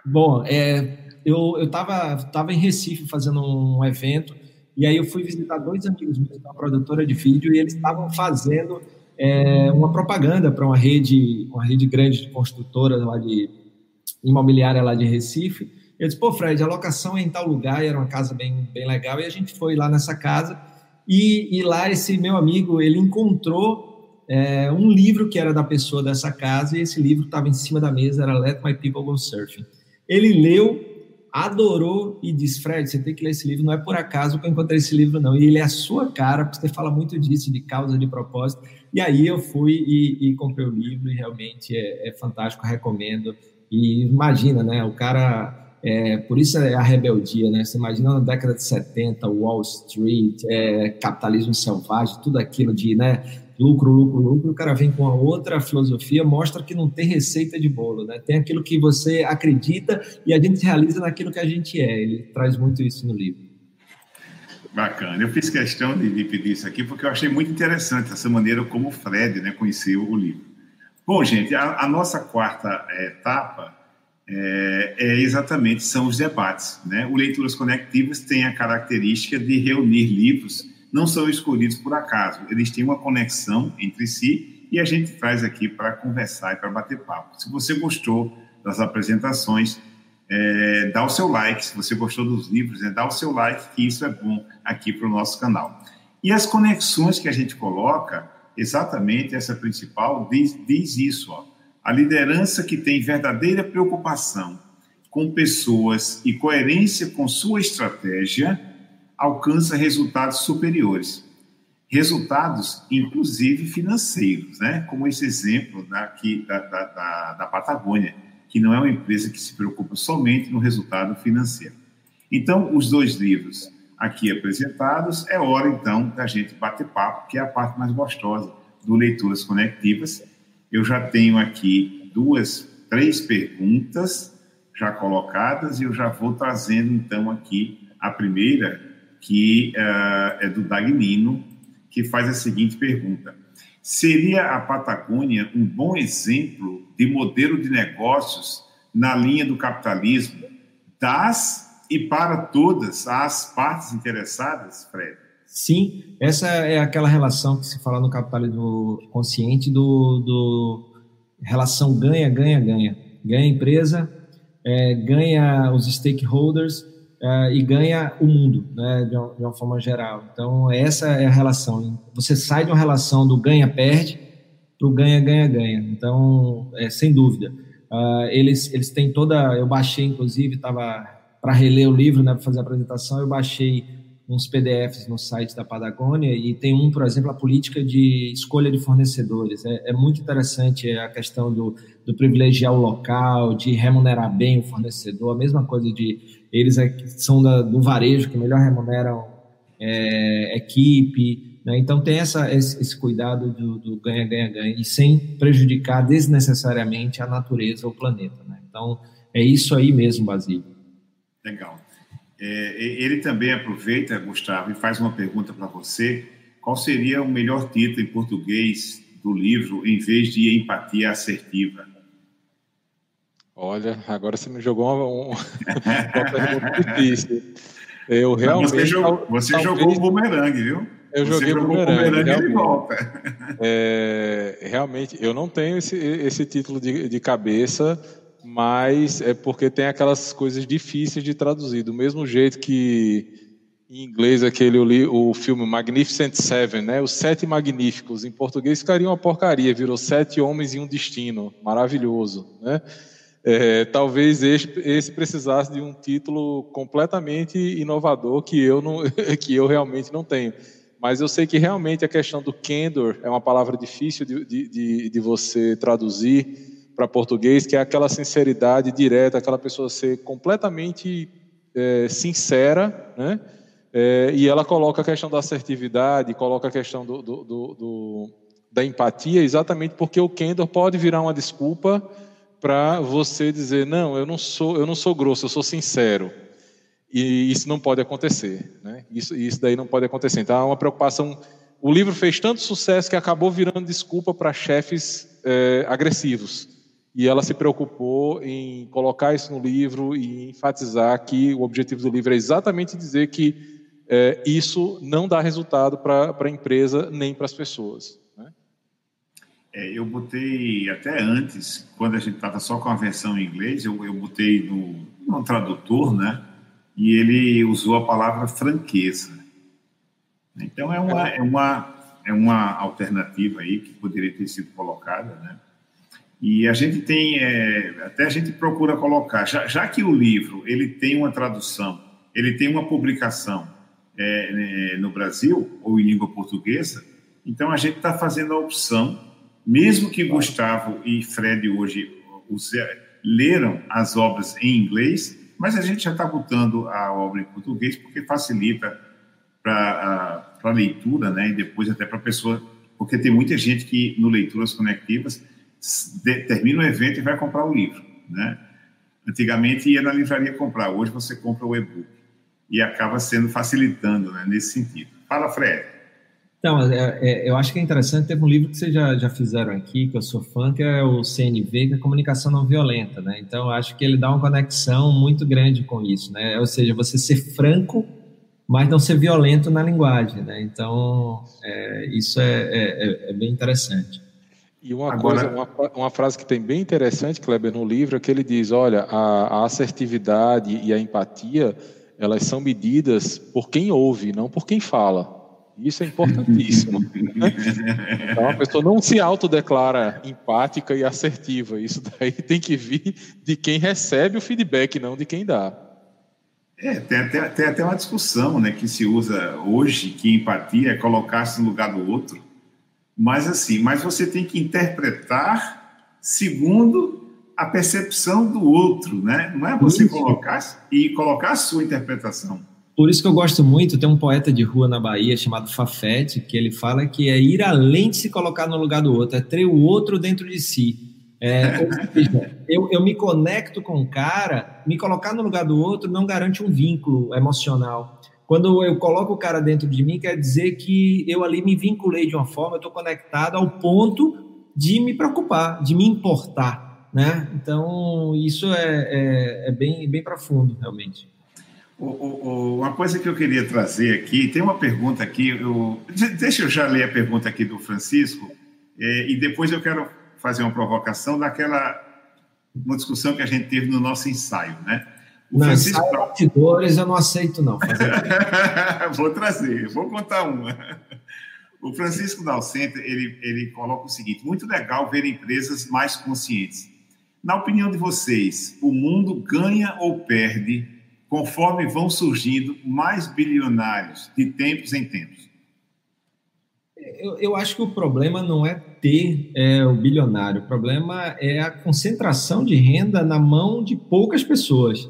bom, é, eu estava tava em Recife fazendo um evento e aí eu fui visitar dois amigos meus, uma produtora de vídeo, e eles estavam fazendo é, uma propaganda para uma rede, uma rede grande de construtora lá de imobiliária lá de Recife. Eu disse, pô, Fred, a locação é em tal lugar, e era uma casa bem, bem legal, e a gente foi lá nessa casa, e, e lá esse meu amigo, ele encontrou é, um livro que era da pessoa dessa casa, e esse livro estava em cima da mesa, era Let My People Go Surfing. Ele leu, adorou e disse: Fred, você tem que ler esse livro. Não é por acaso que eu encontrei esse livro, não. E ele é a sua cara, porque você fala muito disso, de causa, de propósito. E aí eu fui e, e comprei o livro, e realmente é, é, fantástico, recomendo. E imagina, né? O cara. É, por isso é a rebeldia, né? Você imagina na década de 70, Wall Street, é, capitalismo selvagem, tudo aquilo de, né? Lucro, lucro, lucro, o cara vem com a outra filosofia, mostra que não tem receita de bolo, né? Tem aquilo que você acredita e a gente realiza naquilo que a gente é. Ele traz muito isso no livro. Bacana. Eu fiz questão de, de pedir isso aqui porque eu achei muito interessante essa maneira como o Fred né, conheceu o livro. Bom, gente, a, a nossa quarta é, etapa é, é, exatamente são os debates. Né? O Leituras Conectivas tem a característica de reunir livros não são escolhidos por acaso, eles têm uma conexão entre si e a gente traz aqui para conversar e para bater papo. Se você gostou das apresentações, é, dá o seu like. Se você gostou dos livros, é, dá o seu like, que isso é bom aqui para o nosso canal. E as conexões que a gente coloca, exatamente essa principal, diz, diz isso. Ó. A liderança que tem verdadeira preocupação com pessoas e coerência com sua estratégia alcança resultados superiores. Resultados, inclusive financeiros, né? como esse exemplo daqui, da, da, da, da Patagônia, que não é uma empresa que se preocupa somente no resultado financeiro. Então, os dois livros aqui apresentados, é hora então da gente bater papo, que é a parte mais gostosa do Leituras Conectivas. Eu já tenho aqui duas, três perguntas já colocadas e eu já vou trazendo então aqui a primeira, que uh, é do Dagnino, que faz a seguinte pergunta: Seria a Patagônia um bom exemplo de modelo de negócios na linha do capitalismo das e para todas as partes interessadas, Fred? Sim, essa é aquela relação que se fala no capitalismo consciente do, do relação ganha, ganha, ganha. Ganha a empresa, é, ganha os stakeholders uh, e ganha o mundo, né, de uma, de uma, forma geral. Então, essa é a relação. Você sai de uma relação do ganha-perde para o ganha-ganha-ganha. Então, é, sem dúvida. Uh, eles, eles têm toda. Eu baixei, inclusive, estava para reler o livro, né, para fazer a apresentação, eu baixei uns PDFs no site da Patagônia e tem um, por exemplo, a política de escolha de fornecedores. É, é muito interessante a questão do, do privilegiar o local, de remunerar bem o fornecedor, a mesma coisa de eles é, são da, do varejo que melhor remuneram é, equipe. Né? Então, tem essa, esse, esse cuidado do ganha-ganha-ganha e sem prejudicar desnecessariamente a natureza ou o planeta. Né? Então, é isso aí mesmo, Basílio. Legal. É, ele também aproveita, Gustavo, e faz uma pergunta para você. Qual seria o melhor título em português do livro em vez de empatia assertiva? Olha, agora você me jogou uma, uma pergunta difícil. Eu realmente. Você, jogou, você talvez, jogou o bumerangue, viu? Eu você joguei o bumerangue. Ele volta. É, realmente, eu não tenho esse, esse título de, de cabeça, mas é porque tem aquelas coisas difíceis de traduzir. Do mesmo jeito que em inglês aquele o, o filme Magnificent Seven, né? Os Sete Magníficos. Em português ficaria uma porcaria, virou Sete Homens e um Destino. Maravilhoso, né? É, talvez esse, esse, precisasse de um título completamente inovador que eu, não, que eu realmente não tenho. Mas eu sei que realmente a questão do candor é uma palavra difícil de, de, de você traduzir para português, que é aquela sinceridade direta, aquela pessoa ser completamente é, sincera, né? É, e ela coloca a questão da assertividade, coloca a questão do, do, do, da empatia, exatamente porque o candor pode virar uma desculpa para você dizer não, eu não sou, eu não sou grosso, eu sou sincero. E isso não pode acontecer, né? Isso, isso daí não pode acontecer. Então, é uma preocupação. O livro fez tanto sucesso que acabou virando desculpa para chefes é, agressivos. E ela se preocupou em colocar isso no livro e enfatizar que o objetivo do livro é exatamente dizer que é, isso não dá resultado para a empresa nem para as pessoas. É, eu botei até antes, quando a gente estava só com a versão em inglês, eu, eu botei no, no tradutor, né? E ele usou a palavra franqueza. Então é uma, é uma, é uma alternativa aí que poderia ter sido colocada, né? E a gente tem, é, até a gente procura colocar, já, já, que o livro ele tem uma tradução, ele tem uma publicação é, é no Brasil ou em língua portuguesa, então a gente está fazendo a opção mesmo que Gustavo e Fred hoje leram as obras em inglês, mas a gente já está botando a obra em português porque facilita para a leitura, né? E depois até para a pessoa, porque tem muita gente que no Leituras Conectivas termina o evento e vai comprar o livro, né? Antigamente ia na livraria comprar, hoje você compra o e-book e acaba sendo facilitando, né? Nesse sentido. Fala, Fred. Então, é, é, eu acho que é interessante. Teve um livro que vocês já, já fizeram aqui, que eu sou fã, que é o CNV, que é Comunicação Não Violenta, né? Então, eu acho que ele dá uma conexão muito grande com isso, né? Ou seja, você ser franco, mas não ser violento na linguagem, né? Então, é, isso é, é, é, é bem interessante. E uma Agora... coisa, uma, uma, frase que tem bem interessante, Kleber, no livro, é que ele diz, olha, a, a assertividade e a empatia, elas são medidas por quem ouve, não por quem fala. Isso é importantíssimo. então, a pessoa não se autodeclara empática e assertiva. Isso daí tem que vir de quem recebe o feedback, não de quem dá. É, tem até, tem até uma discussão né, que se usa hoje, que empatia é colocar-se no lugar do outro. Mas assim, mas você tem que interpretar segundo a percepção do outro, né? Não é você colocar e colocar a sua interpretação. Por isso que eu gosto muito, tem um poeta de rua na Bahia chamado Fafete, que ele fala que é ir além de se colocar no lugar do outro, é ter o outro dentro de si. É, seja, eu, eu me conecto com o cara, me colocar no lugar do outro não garante um vínculo emocional. Quando eu coloco o cara dentro de mim, quer dizer que eu ali me vinculei de uma forma, eu estou conectado ao ponto de me preocupar, de me importar, né? Então, isso é, é, é bem, bem profundo, realmente. O, o, uma coisa que eu queria trazer aqui, tem uma pergunta aqui, eu, deixa eu já ler a pergunta aqui do Francisco, é, e depois eu quero fazer uma provocação daquela uma discussão que a gente teve no nosso ensaio, né? Francisco... bastidores eu não aceito, não. vou trazer, vou contar uma. O Francisco Dalcente, ele, ele coloca o seguinte, muito legal ver empresas mais conscientes. Na opinião de vocês, o mundo ganha ou perde conforme vão surgindo mais bilionários de tempos em tempos? Eu, eu acho que o problema não é ter é, o bilionário, o problema é a concentração de renda na mão de poucas pessoas.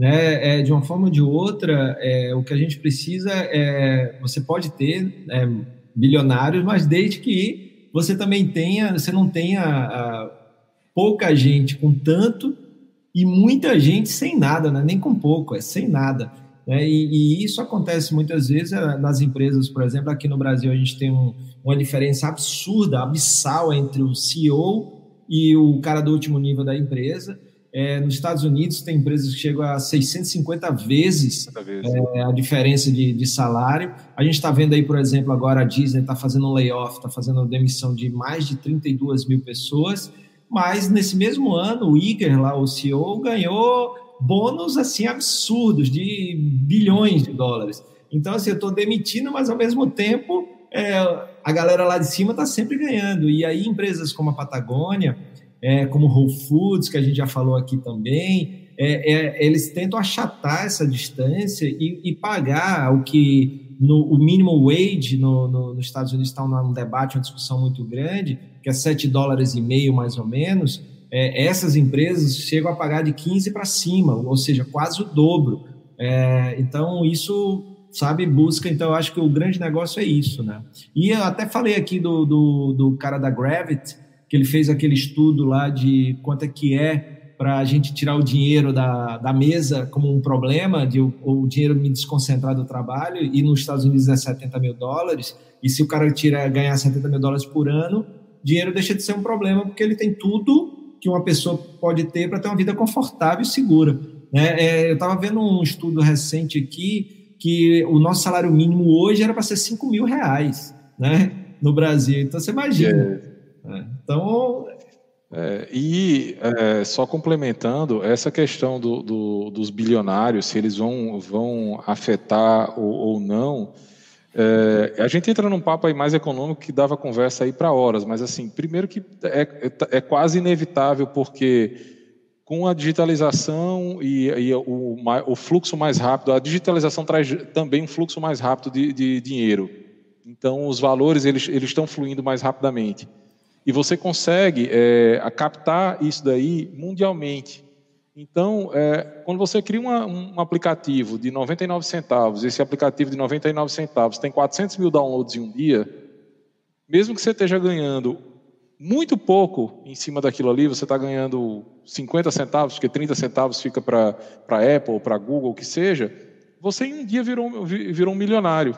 Né? É, de uma forma ou de outra, é, o que a gente precisa é, você pode ter é, bilionários, mas desde que você também tenha, você não tenha a, pouca gente com tanto e muita gente sem nada, né? nem com pouco, é sem nada. Né? E, e, isso acontece muitas vezes é, nas empresas, por exemplo, aqui no Brasil a gente tem um, uma diferença absurda, abissal entre o CEO e o cara do último nível da empresa. É, nos Estados Unidos tem empresas que chegam a 650 vezes é, a diferença de, de, salário. A gente está vendo aí, por exemplo, agora a Disney está fazendo um layoff, está fazendo demissão de mais de 32 mil pessoas, mas nesse mesmo ano o Iger, lá, o CEO, ganhou bônus assim absurdos de bilhões de dólares. Então, assim, eu estou demitindo, mas ao mesmo tempo é, a galera lá de cima está sempre ganhando. E aí empresas como a Patagônia é, como Whole Foods, que a gente já falou aqui também, é, é, eles tentam achatar essa distância e, e pagar o que no, o mínimo wage no, no, nos Estados Unidos está um debate, uma discussão muito grande, que é 7 dólares e meio mais ou menos, é, essas empresas chegam a pagar de 15 para cima, ou seja, quase o dobro. É, então, isso, sabe, busca. Então, eu acho que o grande negócio é isso, né? E eu até falei aqui do, do, do cara da Gravity, que ele fez aquele estudo lá de quanto é que é para a gente tirar o dinheiro da, da mesa como um problema, de o, o dinheiro me desconcentrar do trabalho, e nos Estados Unidos é 70 mil dólares, e se o cara tira, ganhar 70 mil dólares por ano, dinheiro deixa de ser um problema, porque ele tem tudo que uma pessoa pode ter para ter uma vida confortável e segura. Né? É, eu estava vendo um estudo recente aqui que o nosso salário mínimo hoje era para ser 5 mil reais né? no Brasil. Então você imagina. É. É, então. É, e é, só complementando, essa questão do, do, dos bilionários, se eles vão, vão afetar ou, ou não, é, a gente entra num papo aí mais econômico que dava conversa aí para horas, mas assim, primeiro que é, é, é, quase inevitável, porque com a digitalização e, e o, o, fluxo mais rápido, a digitalização traz também um fluxo mais rápido de, de dinheiro. Então, os valores eles, eles estão fluindo mais rapidamente. E você consegue é, captar isso daí mundialmente. Então, é, quando você cria uma, um aplicativo de 99 centavos, esse aplicativo de 99 centavos tem 400 mil downloads em um dia, mesmo que você esteja ganhando muito pouco em cima daquilo ali, você está ganhando 50 centavos, porque 30 centavos fica para Apple, para Google, o que seja, você em um dia virou, virou um milionário.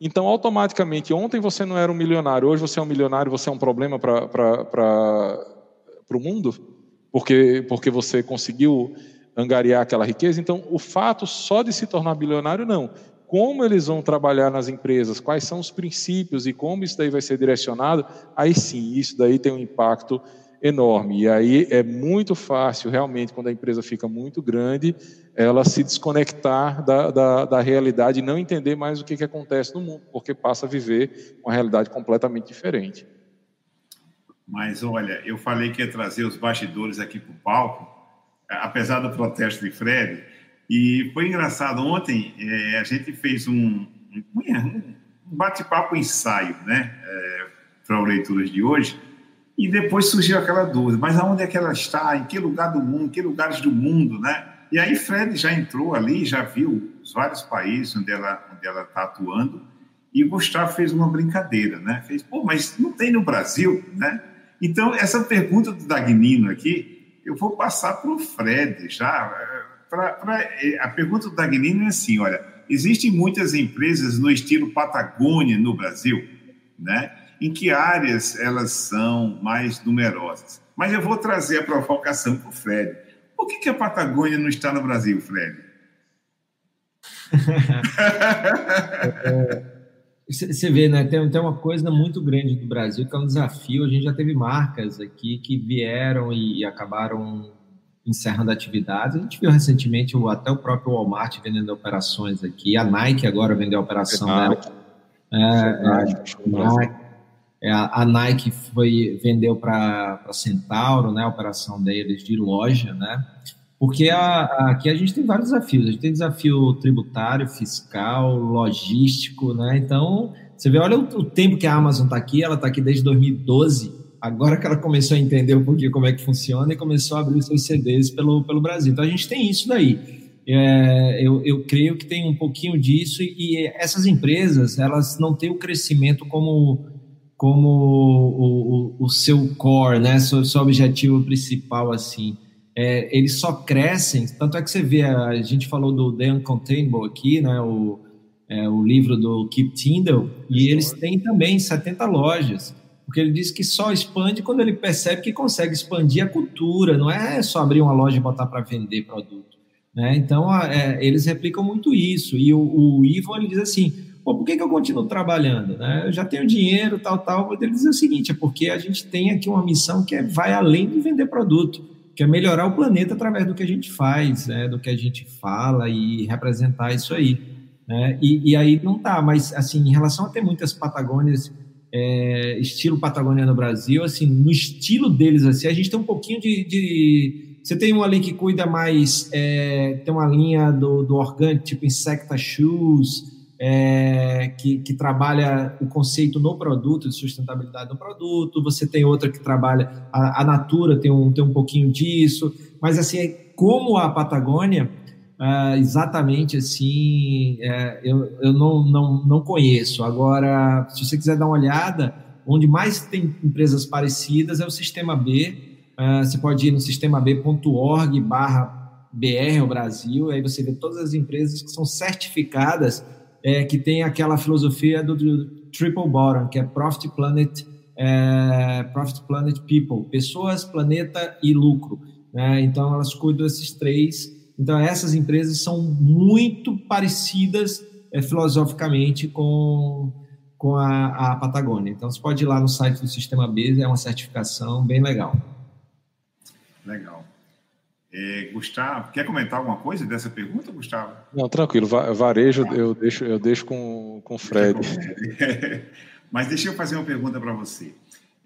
Então, automaticamente, ontem você não era um milionário, hoje você é um milionário, você é um problema para o mundo, porque, porque você conseguiu angariar aquela riqueza. Então, o fato só de se tornar bilionário, não. Como eles vão trabalhar nas empresas, quais são os princípios e como isso daí vai ser direcionado, aí sim, isso daí tem um impacto enorme. E aí é muito fácil, realmente, quando a empresa fica muito grande, ela se desconectar da, da, da realidade e não entender mais o que, que acontece no mundo, porque passa a viver uma realidade completamente diferente. Mas olha, eu falei que ia trazer os bastidores aqui para o palco, apesar do protesto de Fred, e foi engraçado. Ontem é, a gente fez um, um, bate-papo ensaio, né, é, para o Leituras de hoje, e depois surgiu aquela dúvida: mas aonde é que ela está? Em que lugar do mundo? Em que lugares do mundo, né? E aí Fred já entrou ali, já viu os vários países onde ela onde ela está atuando. E Gustavo fez uma brincadeira, né? Fez, pô, mas não tem no Brasil, né? Então essa pergunta do Dagnino aqui, eu vou passar para o Fred já. Pra, pra, eh, a pergunta do Dagnino é assim, olha, existem muitas empresas no estilo Patagônia no Brasil, né? Em que áreas elas são mais numerosas? Mas eu vou trazer a provocação para o Fred. Por que, que a Patagônia não está no Brasil, Fred? Você vê, né? Tem, tem uma coisa muito grande do Brasil que é um desafio. A gente já teve marcas aqui que vieram e, e acabaram encerrando atividades. A gente viu recentemente o, até o próprio Walmart vendendo operações aqui. A Nike agora vendeu a operação dela. É, é, é, a Nike foi vendeu para a Centauro, né, a operação deles de loja, né? Porque a, a, aqui a gente tem vários desafios. A gente tem desafio tributário, fiscal, logístico, né? Então, você vê, olha o, o tempo que a Amazon está aqui, ela está aqui desde 2012. Agora que ela começou a entender um pouquinho como é que funciona e começou a abrir os seus CDs pelo, pelo Brasil. Então, a gente tem isso daí. é, eu, eu creio que tem um pouquinho disso e, e essas empresas elas não têm o crescimento como como o, o, o seu core, né, seu, seu objetivo principal assim. É, eles só crescem, tanto é que você vê, a gente falou do The Uncontainable aqui, né, o, é, o livro do Keith Tyndall, e eles têm também 70 lojas, porque ele diz que só expande quando ele percebe que consegue expandir a cultura, não é só abrir uma loja e botar para vender produto. Né? Então, é, eles replicam muito isso, e o, o Ivo ele diz assim, Pô, por que, que eu continuo trabalhando? Né? Eu já tenho dinheiro, tal, tal. Ele diz o seguinte: é porque a gente tem aqui uma missão que é, vai além de vender produto, que é melhorar o planeta através do que a gente faz, né? do que a gente fala e representar isso aí. Né? E, e aí não tá, mas assim, em relação a ter muitas Patagônias, é, estilo Patagônia no Brasil, assim, no estilo deles, assim, a gente tem um pouquinho de, de você tem uma ali que cuida mais, é, tem uma linha do, do orgânico, tipo Insecta Shoes, é, que, que, trabalha o conceito no produto, de sustentabilidade no produto, você tem outra que trabalha, a, a Natura tem um, tem um pouquinho disso, mas assim, é como a Patagônia, uh, exatamente assim, é, eu, eu não, não, não conheço. Agora, se você quiser dar uma olhada, onde mais tem empresas parecidas é o Sistema B, uh, você pode ir no sistemab.org barra BR, o Brasil, aí você vê todas as empresas que são certificadas é, que tem aquela filosofia do, do, Triple Bottom, que é Profit, Planet, é, Profit, Planet, People, pessoas, planeta e lucro. Né? Então, elas cuidam desses três. Então, essas empresas são muito parecidas é, filosoficamente com, com a, a Patagônia. Então, você pode ir lá no site do Sistema B, é uma certificação bem legal. Legal. É, Gustavo, quer comentar alguma coisa dessa pergunta, Gustavo? Não, tranquilo. Varejo eu deixo, eu deixo com, com o Fred. Mas deixa eu fazer uma pergunta para você.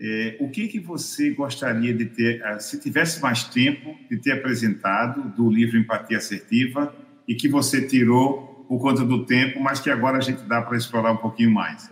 É, o que, que você gostaria de ter, ah, se tivesse mais tempo, de ter apresentado do livro Empatia Assertiva e que você tirou por conta do tempo, mas que agora a gente dá para explorar um pouquinho mais?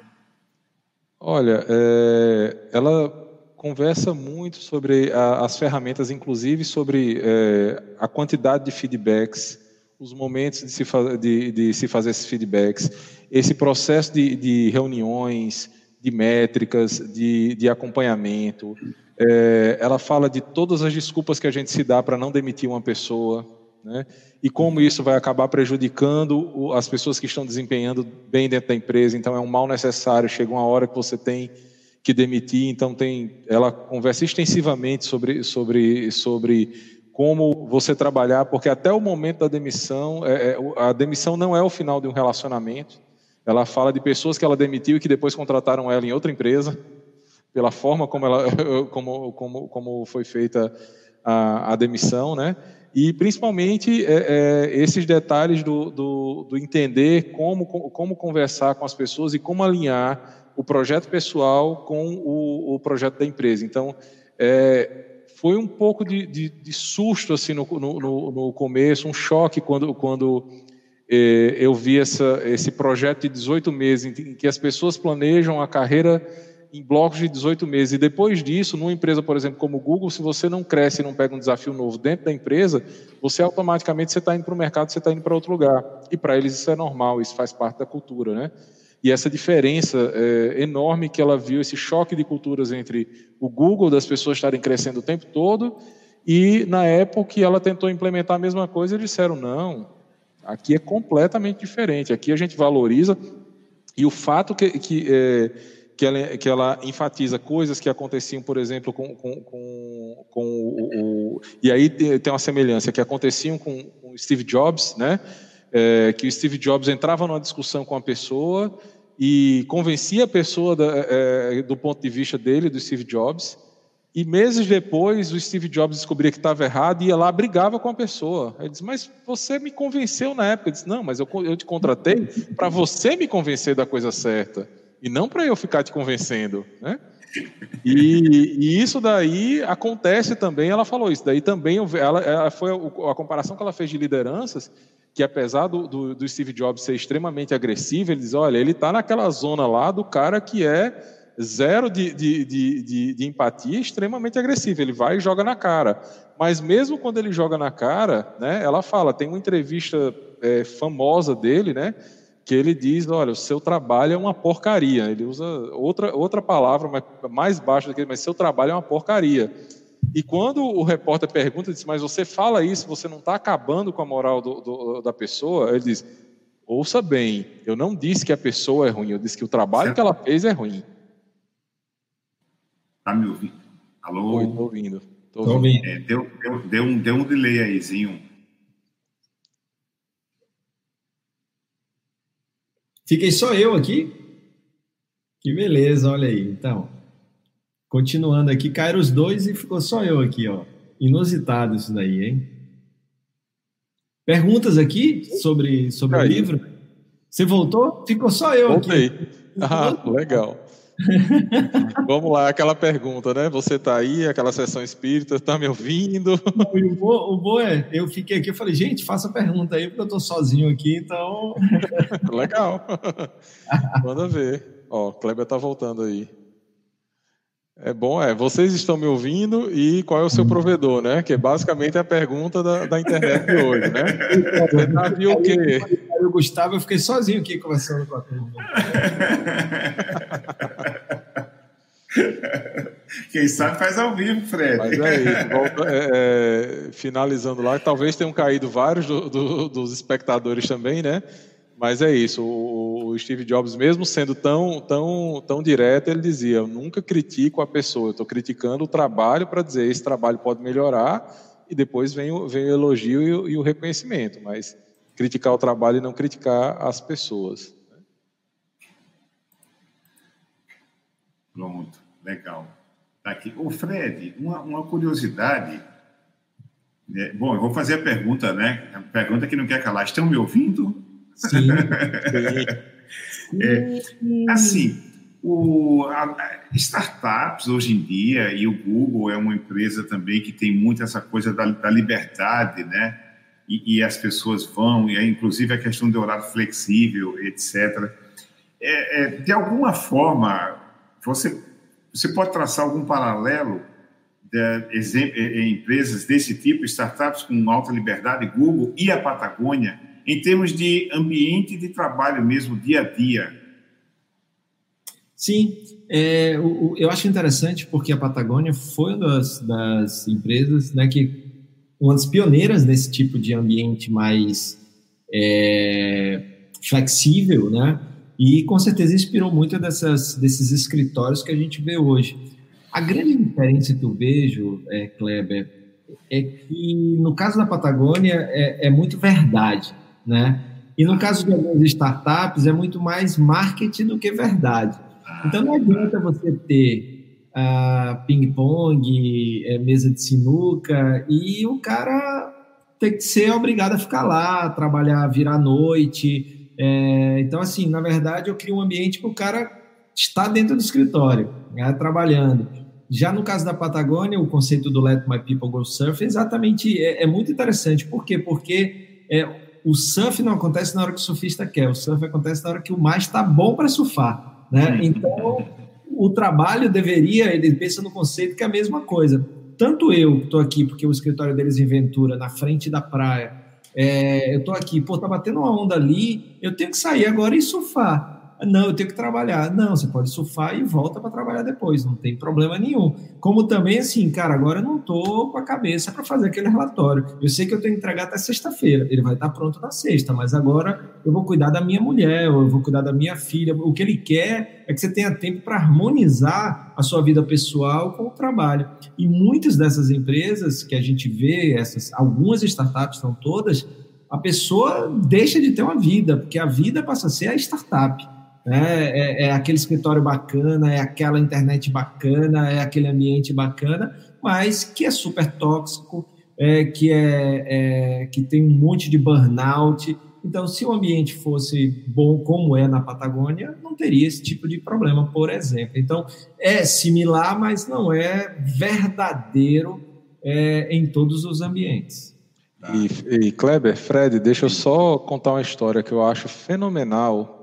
Olha, é, ela conversa muito sobre a, as ferramentas, inclusive sobre é, a quantidade de feedbacks, os momentos de se, de, de se fazer esses feedbacks, esse processo de, de reuniões, de métricas, de, de acompanhamento. É, ela fala de todas as desculpas que a gente se dá para não demitir uma pessoa, né? e como isso vai acabar prejudicando as pessoas que estão desempenhando bem dentro da empresa. Então, é um mal necessário. Chega uma hora que você tem que demitir, então tem, ela conversa extensivamente sobre, sobre, sobre como você trabalhar, porque até o momento da demissão, é, é, a demissão não é o final de um relacionamento. Ela fala de pessoas que ela demitiu e que depois contrataram ela em outra empresa, pela forma como, ela, como, como, como foi feita a, a demissão, né? E principalmente é, é, esses detalhes do, do, do entender como, como conversar com as pessoas e como alinhar o projeto pessoal com o, o projeto da empresa. Então, é, foi um pouco de, de, de susto assim no, no, no, começo, um choque quando, quando é, eu vi essa, esse projeto de 18 meses, em que as pessoas planejam a carreira em blocos de 18 meses. E depois disso, numa empresa, por exemplo, como o Google, se você não cresce e não pega um desafio novo dentro da empresa, você automaticamente está indo para o mercado, você está indo para outro lugar. E para eles isso é normal, isso faz parte da cultura, né? E essa diferença é, enorme que ela viu, esse choque de culturas entre o Google, das pessoas estarem crescendo o tempo todo, e na época que ela tentou implementar a mesma coisa, eles disseram: não, aqui é completamente diferente, aqui a gente valoriza. E o fato que, que, é, que, ela, que ela enfatiza coisas que aconteciam, por exemplo, com, com, com, com o, o, E aí tem uma semelhança, que aconteciam com, com Steve Jobs, né? É, que o Steve Jobs entrava numa discussão com a pessoa e convencia a pessoa da, é, do ponto de vista dele, do Steve Jobs, e meses depois o Steve Jobs descobria que estava errado e ia lá brigava com a pessoa. Ele disse, mas você me convenceu na época. Ele disse, não, mas eu, eu te contratei para você me convencer da coisa certa e não para eu ficar te convencendo, né? E, e, isso daí acontece também, ela falou isso, daí também ela, ela foi a, a comparação que ela fez de lideranças, que apesar do, do, do, Steve Jobs ser extremamente agressivo, ele diz, olha, ele está naquela zona lá do cara que é zero de, de, de, de, empatia, extremamente agressivo. Ele vai e joga na cara. Mas mesmo quando ele joga na cara, né, ela fala, tem uma entrevista é, famosa dele, né, que ele diz, olha, o seu trabalho é uma porcaria. Ele usa outra, outra palavra, mais baixa do que mas seu trabalho é uma porcaria. E quando o repórter pergunta, diz, mas você fala isso, você não está acabando com a moral do, do, da pessoa? Ele diz, ouça bem, eu não disse que a pessoa é ruim, eu disse que o trabalho certo. que ela fez é ruim. Está me ouvindo? Alô? Oi, estou ouvindo. Tô ouvindo. É, deu, deu, deu, um, deu um delay aízinho. Fiquei só eu aqui? Que beleza, olha aí. Então, continuando aqui, caíram os dois e ficou só eu aqui, ó. Inusitado isso daí, hein? Perguntas aqui sobre, sobre o livro? Você voltou? Ficou só eu Voltei. aqui. Ah, legal. Vamos lá, aquela pergunta, né? Você está aí, aquela sessão espírita, está me ouvindo? O bom, o bom é, eu fiquei aqui, eu falei, gente, faça pergunta aí, porque eu estou sozinho aqui, então. Legal. Manda ver. Ó, o Kleber está voltando aí. É bom, é. Vocês estão me ouvindo e qual é o seu provedor, né? Que é basicamente a pergunta da, da internet de hoje, né? Você tá viu o quê? o Gustavo, eu fiquei sozinho aqui conversando com a turma. Quem sabe faz ao vivo, Fred. Mas é isso. Volta, é, é, finalizando lá, talvez tenham caído vários do, do, dos espectadores também, né? Mas é isso. O, Steve Jobs, mesmo sendo tão, tão, tão direto, ele dizia: Eu nunca critico a pessoa, eu estou criticando o trabalho para dizer esse trabalho pode melhorar, e depois vem o, vem o elogio e o, e o reconhecimento. Mas criticar o trabalho e não criticar as pessoas. Pronto, legal. Tá aqui. Ô, Fred, uma, uma curiosidade. É, bom, eu vou fazer a pergunta, né? A pergunta que não quer calar. Estão me ouvindo? Sim. é, assim, o, a, startups hoje em dia, e o Google é uma empresa também que tem muito essa coisa da, da liberdade, né? e, e, as pessoas vão, e inclusive a questão do horário flexível, etc. É, é, de alguma forma, você, você pode traçar algum paralelo de, em empresas desse tipo, startups com alta liberdade, Google e a Patagônia, em termos de ambiente de trabalho mesmo, dia a dia? Sim, é, eu acho interessante porque a Patagônia foi uma das, das empresas né, que uma das pioneiras nesse tipo de ambiente mais é, flexível, né? E com certeza inspirou muito dessas, desses escritórios que a gente vê hoje. A grande diferença que eu vejo, é, Kleber, é que no caso da Patagônia é, é muito verdade, né? E no caso de algumas startups é muito mais marketing do que verdade. Então não adianta você ter uh, ping-pong, é, mesa de sinuca, e o cara tem que ser obrigado a ficar lá, trabalhar, virar noite. É, então, assim, na verdade, eu crio um ambiente para o cara estar dentro do escritório, né, trabalhando. Já no caso da Patagônia, o conceito do Let My People Go Surf é exatamente é, é muito interessante. Por quê? Porque é, o surf não acontece na hora que o surfista quer, o surf acontece na hora que o mar está bom para surfar. Né? Então, o trabalho deveria, ele pensa no conceito que é a mesma coisa. Tanto eu que estou aqui, porque o escritório deles em Ventura, na frente da praia, é, eu estou aqui, pô, tá batendo uma onda ali, eu tenho que sair agora e surfar. Não, eu tenho que trabalhar. Não, você pode surfar e volta para trabalhar depois, não tem problema nenhum. Como também, assim, cara, agora eu não tô com a cabeça para fazer aquele relatório. Eu sei que eu tenho que entregar até sexta-feira, ele vai estar pronto na sexta, mas agora eu vou cuidar da minha mulher, eu vou cuidar da minha filha. O que ele quer é que você tenha tempo para harmonizar a sua vida pessoal com o trabalho. E muitas dessas empresas que a gente vê, essas algumas startups são todas, a pessoa deixa de ter uma vida, porque a vida passa a ser a startup. Né? É, é, aquele escritório bacana, é aquela internet bacana, é aquele ambiente bacana, mas que é super tóxico, é, que, é, é, que tem um monte de burnout. Então, se o ambiente fosse bom como é na Patagônia, não teria esse tipo de problema, por exemplo. Então, é similar, mas não é verdadeiro é, em todos os ambientes. E, e Kleber, Fred, deixa eu só contar uma história que eu acho fenomenal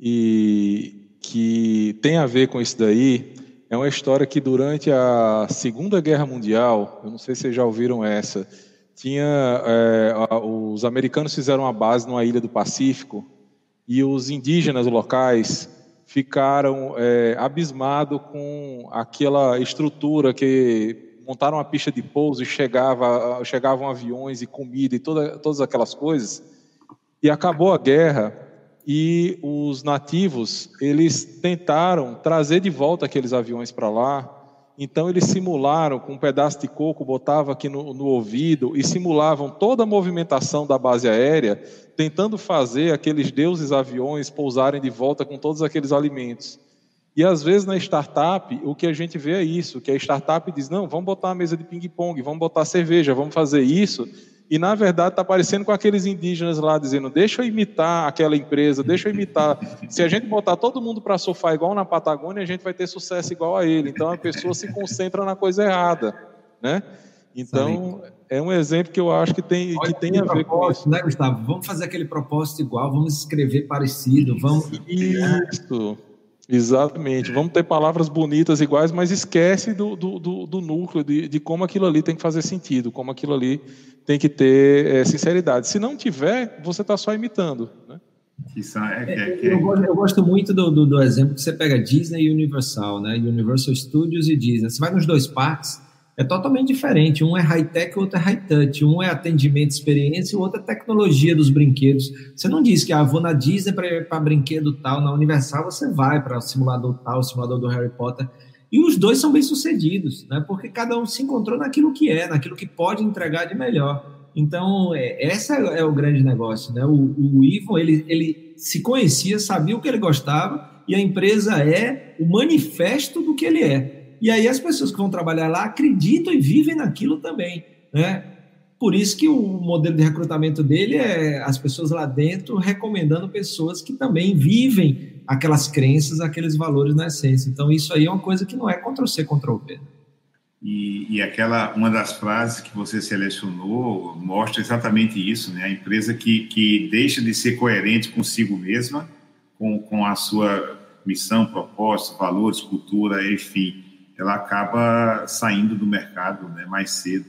e que tem a ver com isso daí é uma história que durante a Segunda Guerra Mundial, eu não sei se vocês já ouviram essa, tinha é, os americanos fizeram uma base numa ilha do Pacífico e os indígenas locais ficaram é, abismados com aquela estrutura que montaram uma pista de pouso e chegava, chegavam aviões e comida e toda, todas aquelas coisas. E acabou a guerra e os nativos eles tentaram trazer de volta aqueles aviões para lá. Então eles simularam com um pedaço de coco, botava aqui no, no, ouvido e simulavam toda a movimentação da base aérea, tentando fazer aqueles deuses aviões pousarem de volta com todos aqueles alimentos. E às vezes na startup o que a gente vê é isso, que a startup diz não, vamos botar uma mesa de ping pong, vamos botar cerveja, vamos fazer isso e na verdade está parecendo com aqueles indígenas lá dizendo: deixa eu imitar aquela empresa, deixa eu imitar. Se a gente botar todo mundo para surfar igual na Patagônia, a gente vai ter sucesso igual a ele. Então a pessoa se concentra na coisa errada, né? Então é um exemplo que eu acho que tem, que tem a ver com isso. Né, Gustavo? Vamos fazer aquele propósito igual, vamos escrever parecido, vamos. Isso. Exatamente. Vamos ter palavras bonitas iguais, mas esquece do, do, do, do núcleo, de, de, como aquilo ali tem que fazer sentido, como aquilo ali tem que ter é, sinceridade. Se não tiver, você está só imitando. Né? É, é, é, eu, gosto, eu, gosto, muito do, do, do, exemplo que você pega Disney e Universal, né? Universal Studios e Disney. Você vai nos dois parques, é totalmente diferente. Um é high-tech, o outro é high-touch. Um é atendimento, experiência, o outro é tecnologia dos brinquedos. Você não diz que ah, vou na Disney para brinquedo tal, na Universal você vai para o simulador tal, o simulador do Harry Potter. E os dois são bem-sucedidos, né? porque cada um se encontrou naquilo que é, naquilo que pode entregar de melhor. Então, é, essa é o grande negócio. Né? O, o Ivo, ele, ele se conhecia, sabia o que ele gostava, e a empresa é o manifesto do que ele é. E aí as pessoas que vão trabalhar lá acreditam e vivem naquilo também, né? Por isso que o modelo de recrutamento dele é as pessoas lá dentro recomendando pessoas que também vivem aquelas crenças, aqueles valores na essência. Então isso aí é uma coisa que não é Ctrl C, Ctrl V. E, e aquela uma das frases que você selecionou mostra exatamente isso, né? A empresa que, que deixa de ser coerente consigo mesma, com, com a sua missão, propósito, valores, cultura, enfim, ela acaba saindo do mercado né, mais cedo.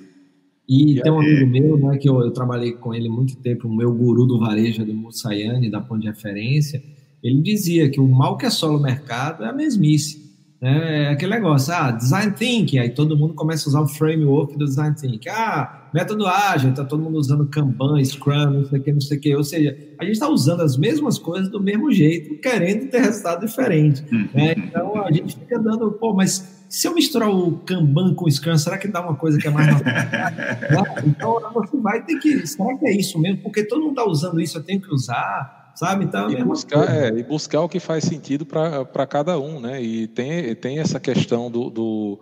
E, e tem um é... amigo meu, né, que eu, eu, trabalhei com ele muito tempo, o meu guru do varejo, do Mussayane, da Ponte de Referência, ele dizia que o mal que assola o mercado é a mesmice. Né? É aquele negócio, ah, design thinking, aí todo mundo começa a usar o framework do design thinking. Ah, método ágil, tá todo mundo usando Kanban, Scrum, não sei o que, não sei o que. Ou seja, a gente está usando as mesmas coisas do mesmo jeito, querendo ter resultado diferente. Né? Então a gente fica dando, pô, mas se eu misturar o Kanban com o Scrum, será que dá uma coisa que é mais Então você vai ter que. Será que é isso mesmo? Porque todo mundo está usando isso, eu tenho que usar, sabe? Então, é e, buscar, é, e buscar o que faz sentido para cada um, né? E tem, tem essa questão do, do,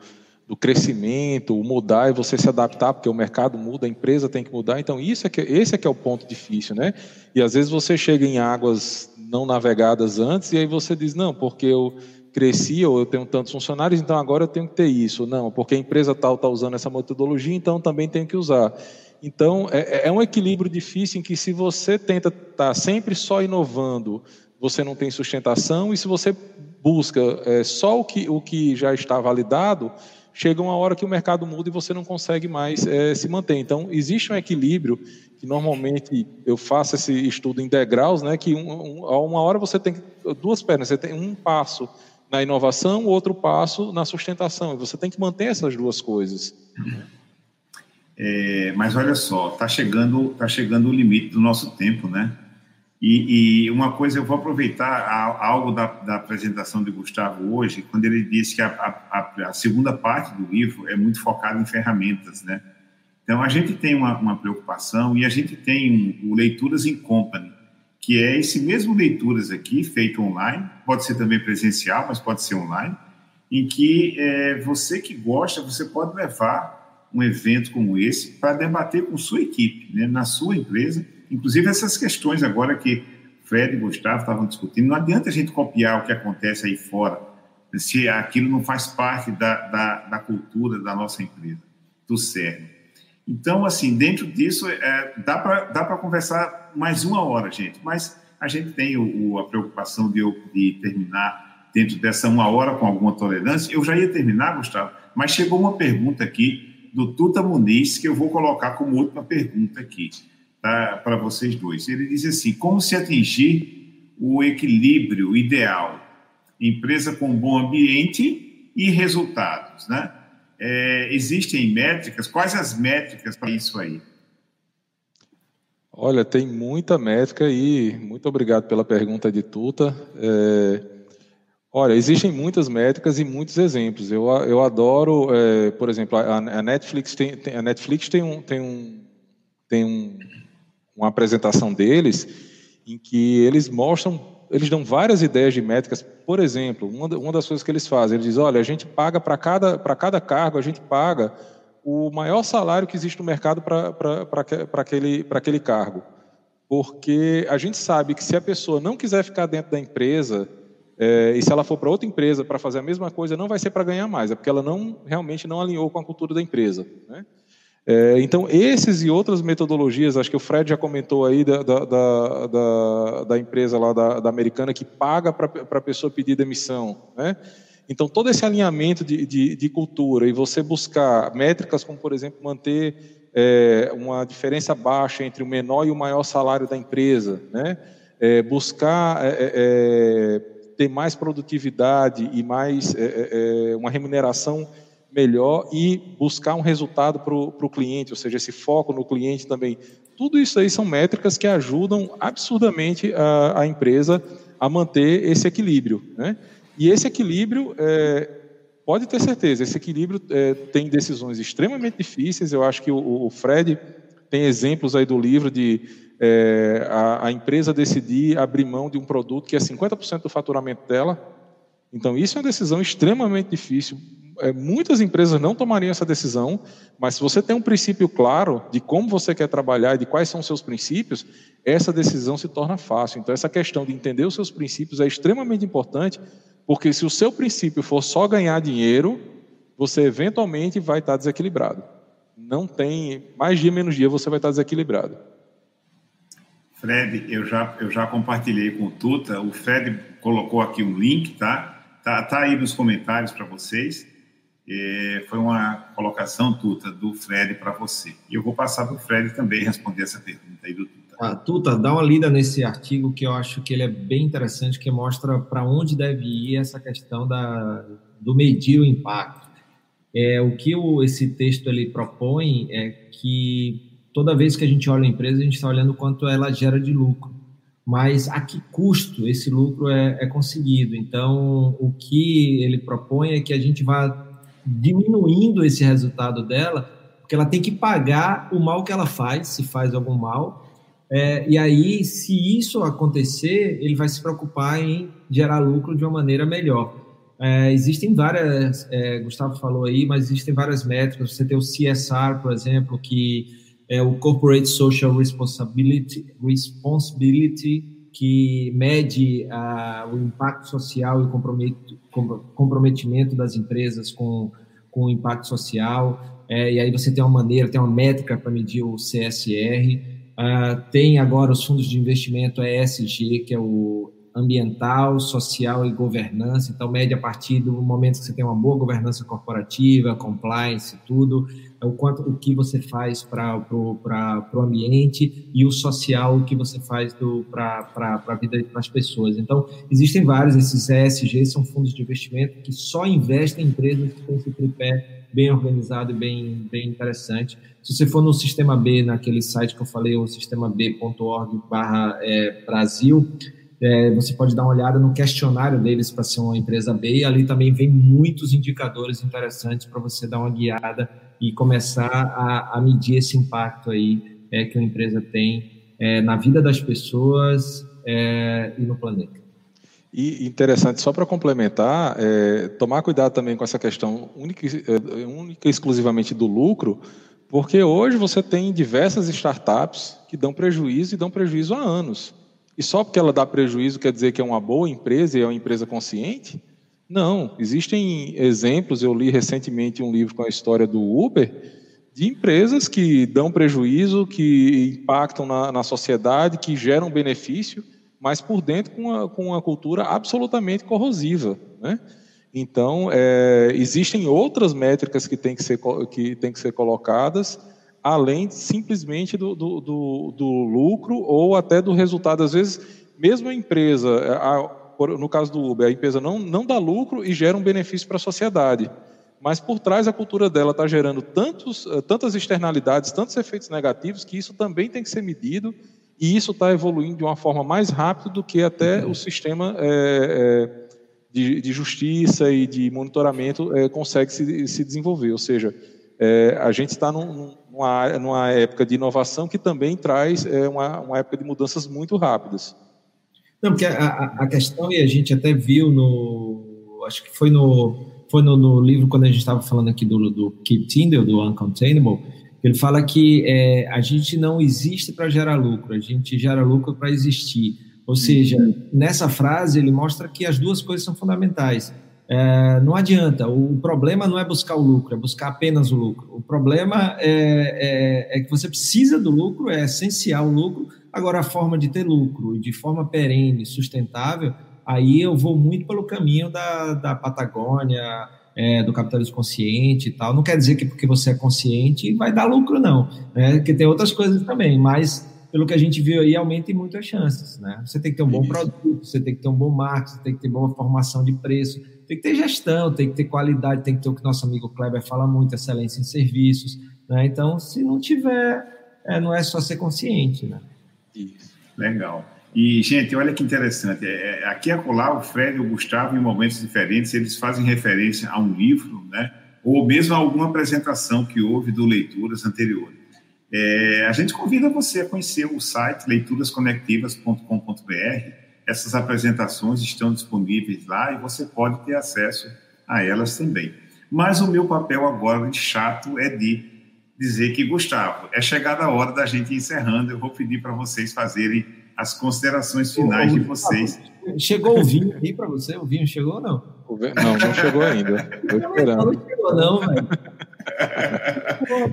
do, crescimento, o mudar e você se adaptar, porque o mercado muda, a empresa tem que mudar. Então, isso é que, esse é que é o ponto difícil, né? E às vezes você chega em águas não navegadas antes e aí você diz, não, porque eu cresci ou eu tenho tantos funcionários, então agora eu tenho que ter isso. Não, porque a empresa tal está usando essa metodologia, então também tenho que usar. Então, é, é, é um equilíbrio difícil em que se você tenta estar tá sempre só inovando, você não tem sustentação, e se você busca é, só o que, o que já está validado, chega uma hora que o mercado muda e você não consegue mais é, se manter. Então, existe um equilíbrio que normalmente eu faço esse estudo em degraus, né, que um, um, uma hora você tem duas pernas, você tem um passo na inovação, outro passo na sustentação. Você tem que manter essas duas coisas. É, mas olha só, está chegando, tá chegando o limite do nosso tempo, né? E, e uma coisa, eu vou aproveitar algo da, da, apresentação de Gustavo hoje, quando ele disse que a, a, a, segunda parte do livro é muito focada em ferramentas, né? Então, a gente tem uma, uma preocupação e a gente tem um, o Leituras em Company, que é esse mesmo leituras aqui, feito online, pode ser também presencial, mas pode ser online, em que é, você que gosta, você pode levar um evento como esse para debater com sua equipe, né, na sua empresa, inclusive essas questões agora que Fred e Gustavo estavam discutindo, não adianta a gente copiar o que acontece aí fora, se aquilo não faz parte da, da, da cultura da nossa empresa, do CERN. Então, assim, dentro disso, é, dá para conversar mais uma hora, gente, mas a gente tem o, o, a preocupação de, de terminar dentro dessa uma hora com alguma tolerância. Eu já ia terminar, Gustavo, mas chegou uma pergunta aqui do Tuta Muniz, que eu vou colocar como última pergunta aqui tá, para vocês dois. Ele diz assim: como se atingir o equilíbrio ideal? Empresa com bom ambiente e resultados, né? É, existem métricas? Quais as métricas para isso aí? Olha, tem muita métrica e muito obrigado pela pergunta de Tuta. É, olha, existem muitas métricas e muitos exemplos. Eu, eu adoro, é, por exemplo, a, a Netflix tem, tem, a Netflix tem um, tem um, tem um, uma apresentação deles em que eles mostram, eles dão várias ideias de métricas. Por exemplo, uma, das coisas que eles fazem, eles dizem, olha, a gente paga para cada, cada cargo, a gente paga o maior salário que existe no mercado para aquele, aquele cargo. Porque a gente sabe que se a pessoa não quiser ficar dentro da empresa, é, e se ela for para outra empresa para fazer a mesma coisa, não vai ser para ganhar mais, é porque ela não realmente não alinhou com a cultura da empresa. Né? É, então, esses e outras metodologias, acho que o Fred já comentou aí da, da, da, da empresa lá da, da, americana que paga para a pessoa pedir demissão. Né? Então, todo esse alinhamento de, de, de, cultura e você buscar métricas como, por exemplo, manter é, uma diferença baixa entre o menor e o maior salário da empresa, né? É, buscar é, é, é ter mais produtividade e mais uma remuneração melhor e buscar um resultado para o cliente, ou seja, esse foco no cliente também. Tudo isso aí são métricas que ajudam absurdamente a, a empresa a manter esse equilíbrio. Né? E esse equilíbrio, é, pode ter certeza, esse equilíbrio é, tem decisões extremamente difíceis. Eu acho que o, o Fred tem exemplos aí do livro de é, a, a empresa decidir abrir mão de um produto que é 50% do faturamento dela. Então, isso é uma decisão extremamente difícil, muitas empresas não tomariam essa decisão, mas se você tem um princípio claro de como você quer trabalhar e de quais são os seus princípios, essa decisão se torna fácil. Então, essa questão de entender os seus princípios é extremamente importante, porque se o seu princípio for só ganhar dinheiro, você eventualmente vai estar desequilibrado. Não tem, mais dia menos dia você vai estar desequilibrado. Fred, eu já, eu já compartilhei com o Tuta, o Fred colocou aqui um link, tá? Tá, tá aí nos comentários para vocês. Foi uma colocação, Tuta, do Fred para você. E eu vou passar para o Fred também responder essa pergunta aí do Tuta. Ah, Tuta, dá uma lida nesse artigo que eu acho que ele é bem interessante, que mostra para onde deve ir essa questão da, do medir o impacto. É, o que o, esse texto ele propõe é que toda vez que a gente olha a empresa, a gente está olhando quanto ela gera de lucro. Mas a que custo esse lucro é, é conseguido? Então, o que ele propõe é que a gente vá diminuindo esse resultado dela, porque ela tem que pagar o mal que ela faz, se faz algum mal. É, e aí, se isso acontecer, ele vai se preocupar em gerar lucro de uma maneira melhor. É, existem várias, é, Gustavo falou aí, mas existem várias métricas. Você tem o CSR, por exemplo, que é o Corporate Social Responsibility, Responsibility que mede uh, o impacto social e comprometimento das empresas com, com o impacto social. É, e aí você tem uma maneira, tem uma métrica para medir o CSR. Ah, tem agora os fundos de investimento ESG, que é o ambiental, social e governança. Então, mede a partir do momento que você tem uma boa governança corporativa, compliance, tudo é o quanto o que você faz para o ambiente e o social o que você faz para a vida das pessoas. Então, existem vários, esses ESG são fundos de investimento que só investem em empresas que têm esse tripé bem organizado e bem, bem interessante. Se você for no Sistema B, naquele site que eu falei, o sistemab.org barra é, Brasil, é, você pode dar uma olhada no questionário deles para ser uma empresa B, e ali também vem muitos indicadores interessantes para você dar uma guiada e começar a, a medir esse impacto aí é, que a empresa tem é, na vida das pessoas é, e no planeta. E interessante, só para complementar, é, tomar cuidado também com essa questão única, é, única e exclusivamente do lucro, porque hoje você tem diversas startups que dão prejuízo e dão prejuízo há anos. E só porque ela dá prejuízo quer dizer que é uma boa empresa e é uma empresa consciente? Não, existem exemplos. Eu li recentemente um livro com a história do Uber, de empresas que dão prejuízo, que impactam na, na sociedade, que geram benefício, mas por dentro com uma, com uma cultura absolutamente corrosiva. Né? Então, é, existem outras métricas que têm que ser, que têm que ser colocadas, além simplesmente do, do, do, do lucro ou até do resultado. Às vezes, mesmo a empresa, no caso do Uber, a empresa não, não dá lucro e gera um benefício para a sociedade. Mas por trás a cultura dela está gerando tantos, tantas externalidades, tantos efeitos negativos, que isso também tem que ser medido e isso está evoluindo de uma forma mais rápida do que até o sistema é, é, de, de, justiça e de monitoramento é, consegue se, se, desenvolver. Ou seja, a gente está num, numa, numa, época de inovação que também traz uma, uma, época de mudanças muito rápidas. Não, porque a, a, questão, e a gente até viu no. Acho que foi no, foi no, no livro, quando a gente estava falando aqui do, do Keep Tyndall, do Uncontainable, ele fala que é, a gente não existe para gerar lucro, a gente gera lucro para existir. Ou seja, uhum. nessa frase ele mostra que as duas coisas são fundamentais. É, não adianta, o problema não é buscar o lucro, é buscar apenas o lucro. O problema é, é, é que você precisa do lucro, é essencial o lucro. Agora, a forma de ter lucro de forma perene, sustentável, aí eu vou muito pelo caminho da, da Patagônia, é, do capitalismo consciente e tal. Não quer dizer que porque você é consciente vai dar lucro, não. Né? Porque tem outras coisas também, mas pelo que a gente viu aí, aumenta em muitas chances. Né? Você tem que ter um bom Isso. produto, você tem que ter um bom marketing, tem que ter boa formação de preço, tem que ter gestão, tem que ter qualidade, tem que ter o que nosso amigo Kleber fala muito, excelência em serviços. Né? Então, se não tiver, é, não é só ser consciente. Né? Isso. Legal. E, gente, olha que interessante. É, é, aqui acolá, o Fred e o Gustavo, em momentos diferentes, eles fazem referência a um livro, né? ou mesmo a alguma apresentação que houve do Leituras anteriores. É, a gente convida você a conhecer o site leiturasconectivas.com.br. Essas apresentações estão disponíveis lá e você pode ter acesso a elas também. Mas o meu papel agora de chato é de dizer que, Gustavo, é chegada a hora da gente ir encerrando. Eu vou pedir para vocês fazerem as considerações finais de vocês. Chegou o vinho aí para você? O vinho chegou ou não? Não, não chegou ainda. Estou esperando. Não, chegou não, velho.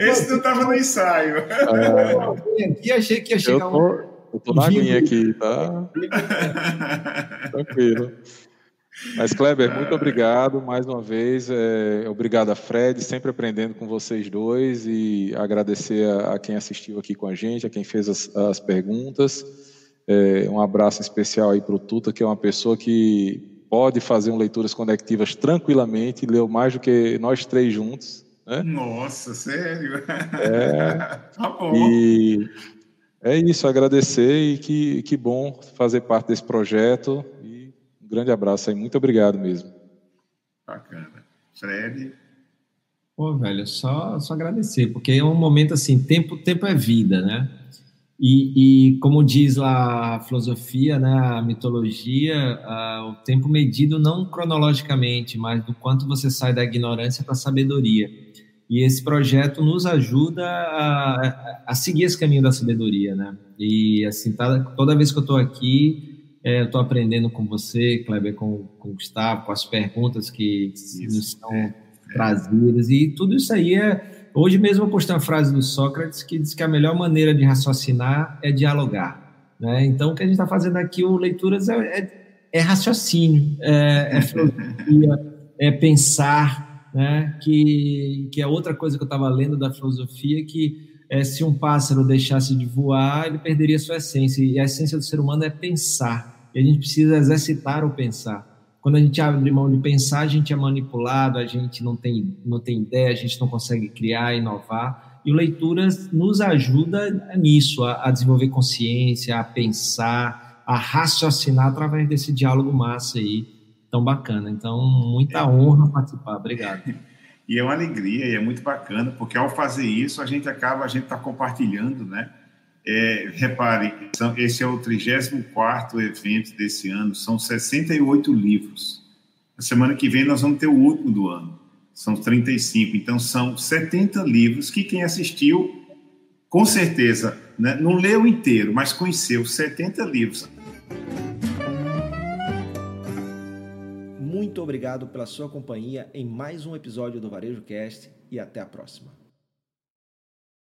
Esse não estava no ensaio. É... Aqui achei que ia chegar eu tô, um... Eu tô na aguinha aqui, tá? Tranquilo. Mas, Kleber, muito obrigado mais uma vez. É, obrigado a Fred, sempre aprendendo com vocês dois e agradecer a, a quem assistiu aqui com a gente, a quem fez as, as perguntas. É, um abraço especial aí para o Tuta, que é uma pessoa que pode fazer um leituras conectivas tranquilamente, leu mais do que nós três juntos. Né? Nossa, sério? É, tá bom. E é isso, agradecer e que, que bom fazer parte desse projeto. Um grande abraço aí, muito obrigado mesmo. Bacana. Fred? Pô, velho, só, só agradecer, porque é um momento assim, tempo, tempo é vida, né? E, e, como diz lá a filosofia, né, a mitologia, o tempo medido não cronologicamente, mas do quanto você sai da ignorância para a sabedoria. E esse projeto nos ajuda a, a, seguir esse caminho da sabedoria, né? E assim, tá, toda vez que eu estou aqui, é, eu estou aprendendo com você, Kleber, com, com o Gustavo, com as perguntas que isso, nos são é, trazidas, e tudo isso aí é Hoje mesmo eu postei uma frase do Sócrates que diz que a melhor maneira de raciocinar é dialogar. Né? Então, o que a gente está fazendo aqui, o Leituras, é, é, é raciocínio, é, é filosofia, é pensar, né? que, que é outra coisa que eu estava lendo da filosofia, que é, se um pássaro deixasse de voar, ele perderia sua essência, e a essência do ser humano é pensar, e a gente precisa exercitar o pensar. Quando a gente abre mão de pensar, a gente é manipulado, a gente não tem, não tem ideia, a gente não consegue criar, inovar. E o Leituras nos ajuda nisso, a, a desenvolver consciência, a pensar, a raciocinar através desse diálogo massa aí, tão bacana. Então, muita honra participar. Obrigado. E é uma alegria e é muito bacana, porque ao fazer isso, a gente acaba, a gente está compartilhando, né? É, repare, esse é o 34 evento desse ano, são 68 livros. Na semana que vem nós vamos ter o último do ano, são 35. Então são 70 livros que quem assistiu, com certeza, né, não leu inteiro, mas conheceu 70 livros. Muito obrigado pela sua companhia em mais um episódio do Varejo Cast e até a próxima.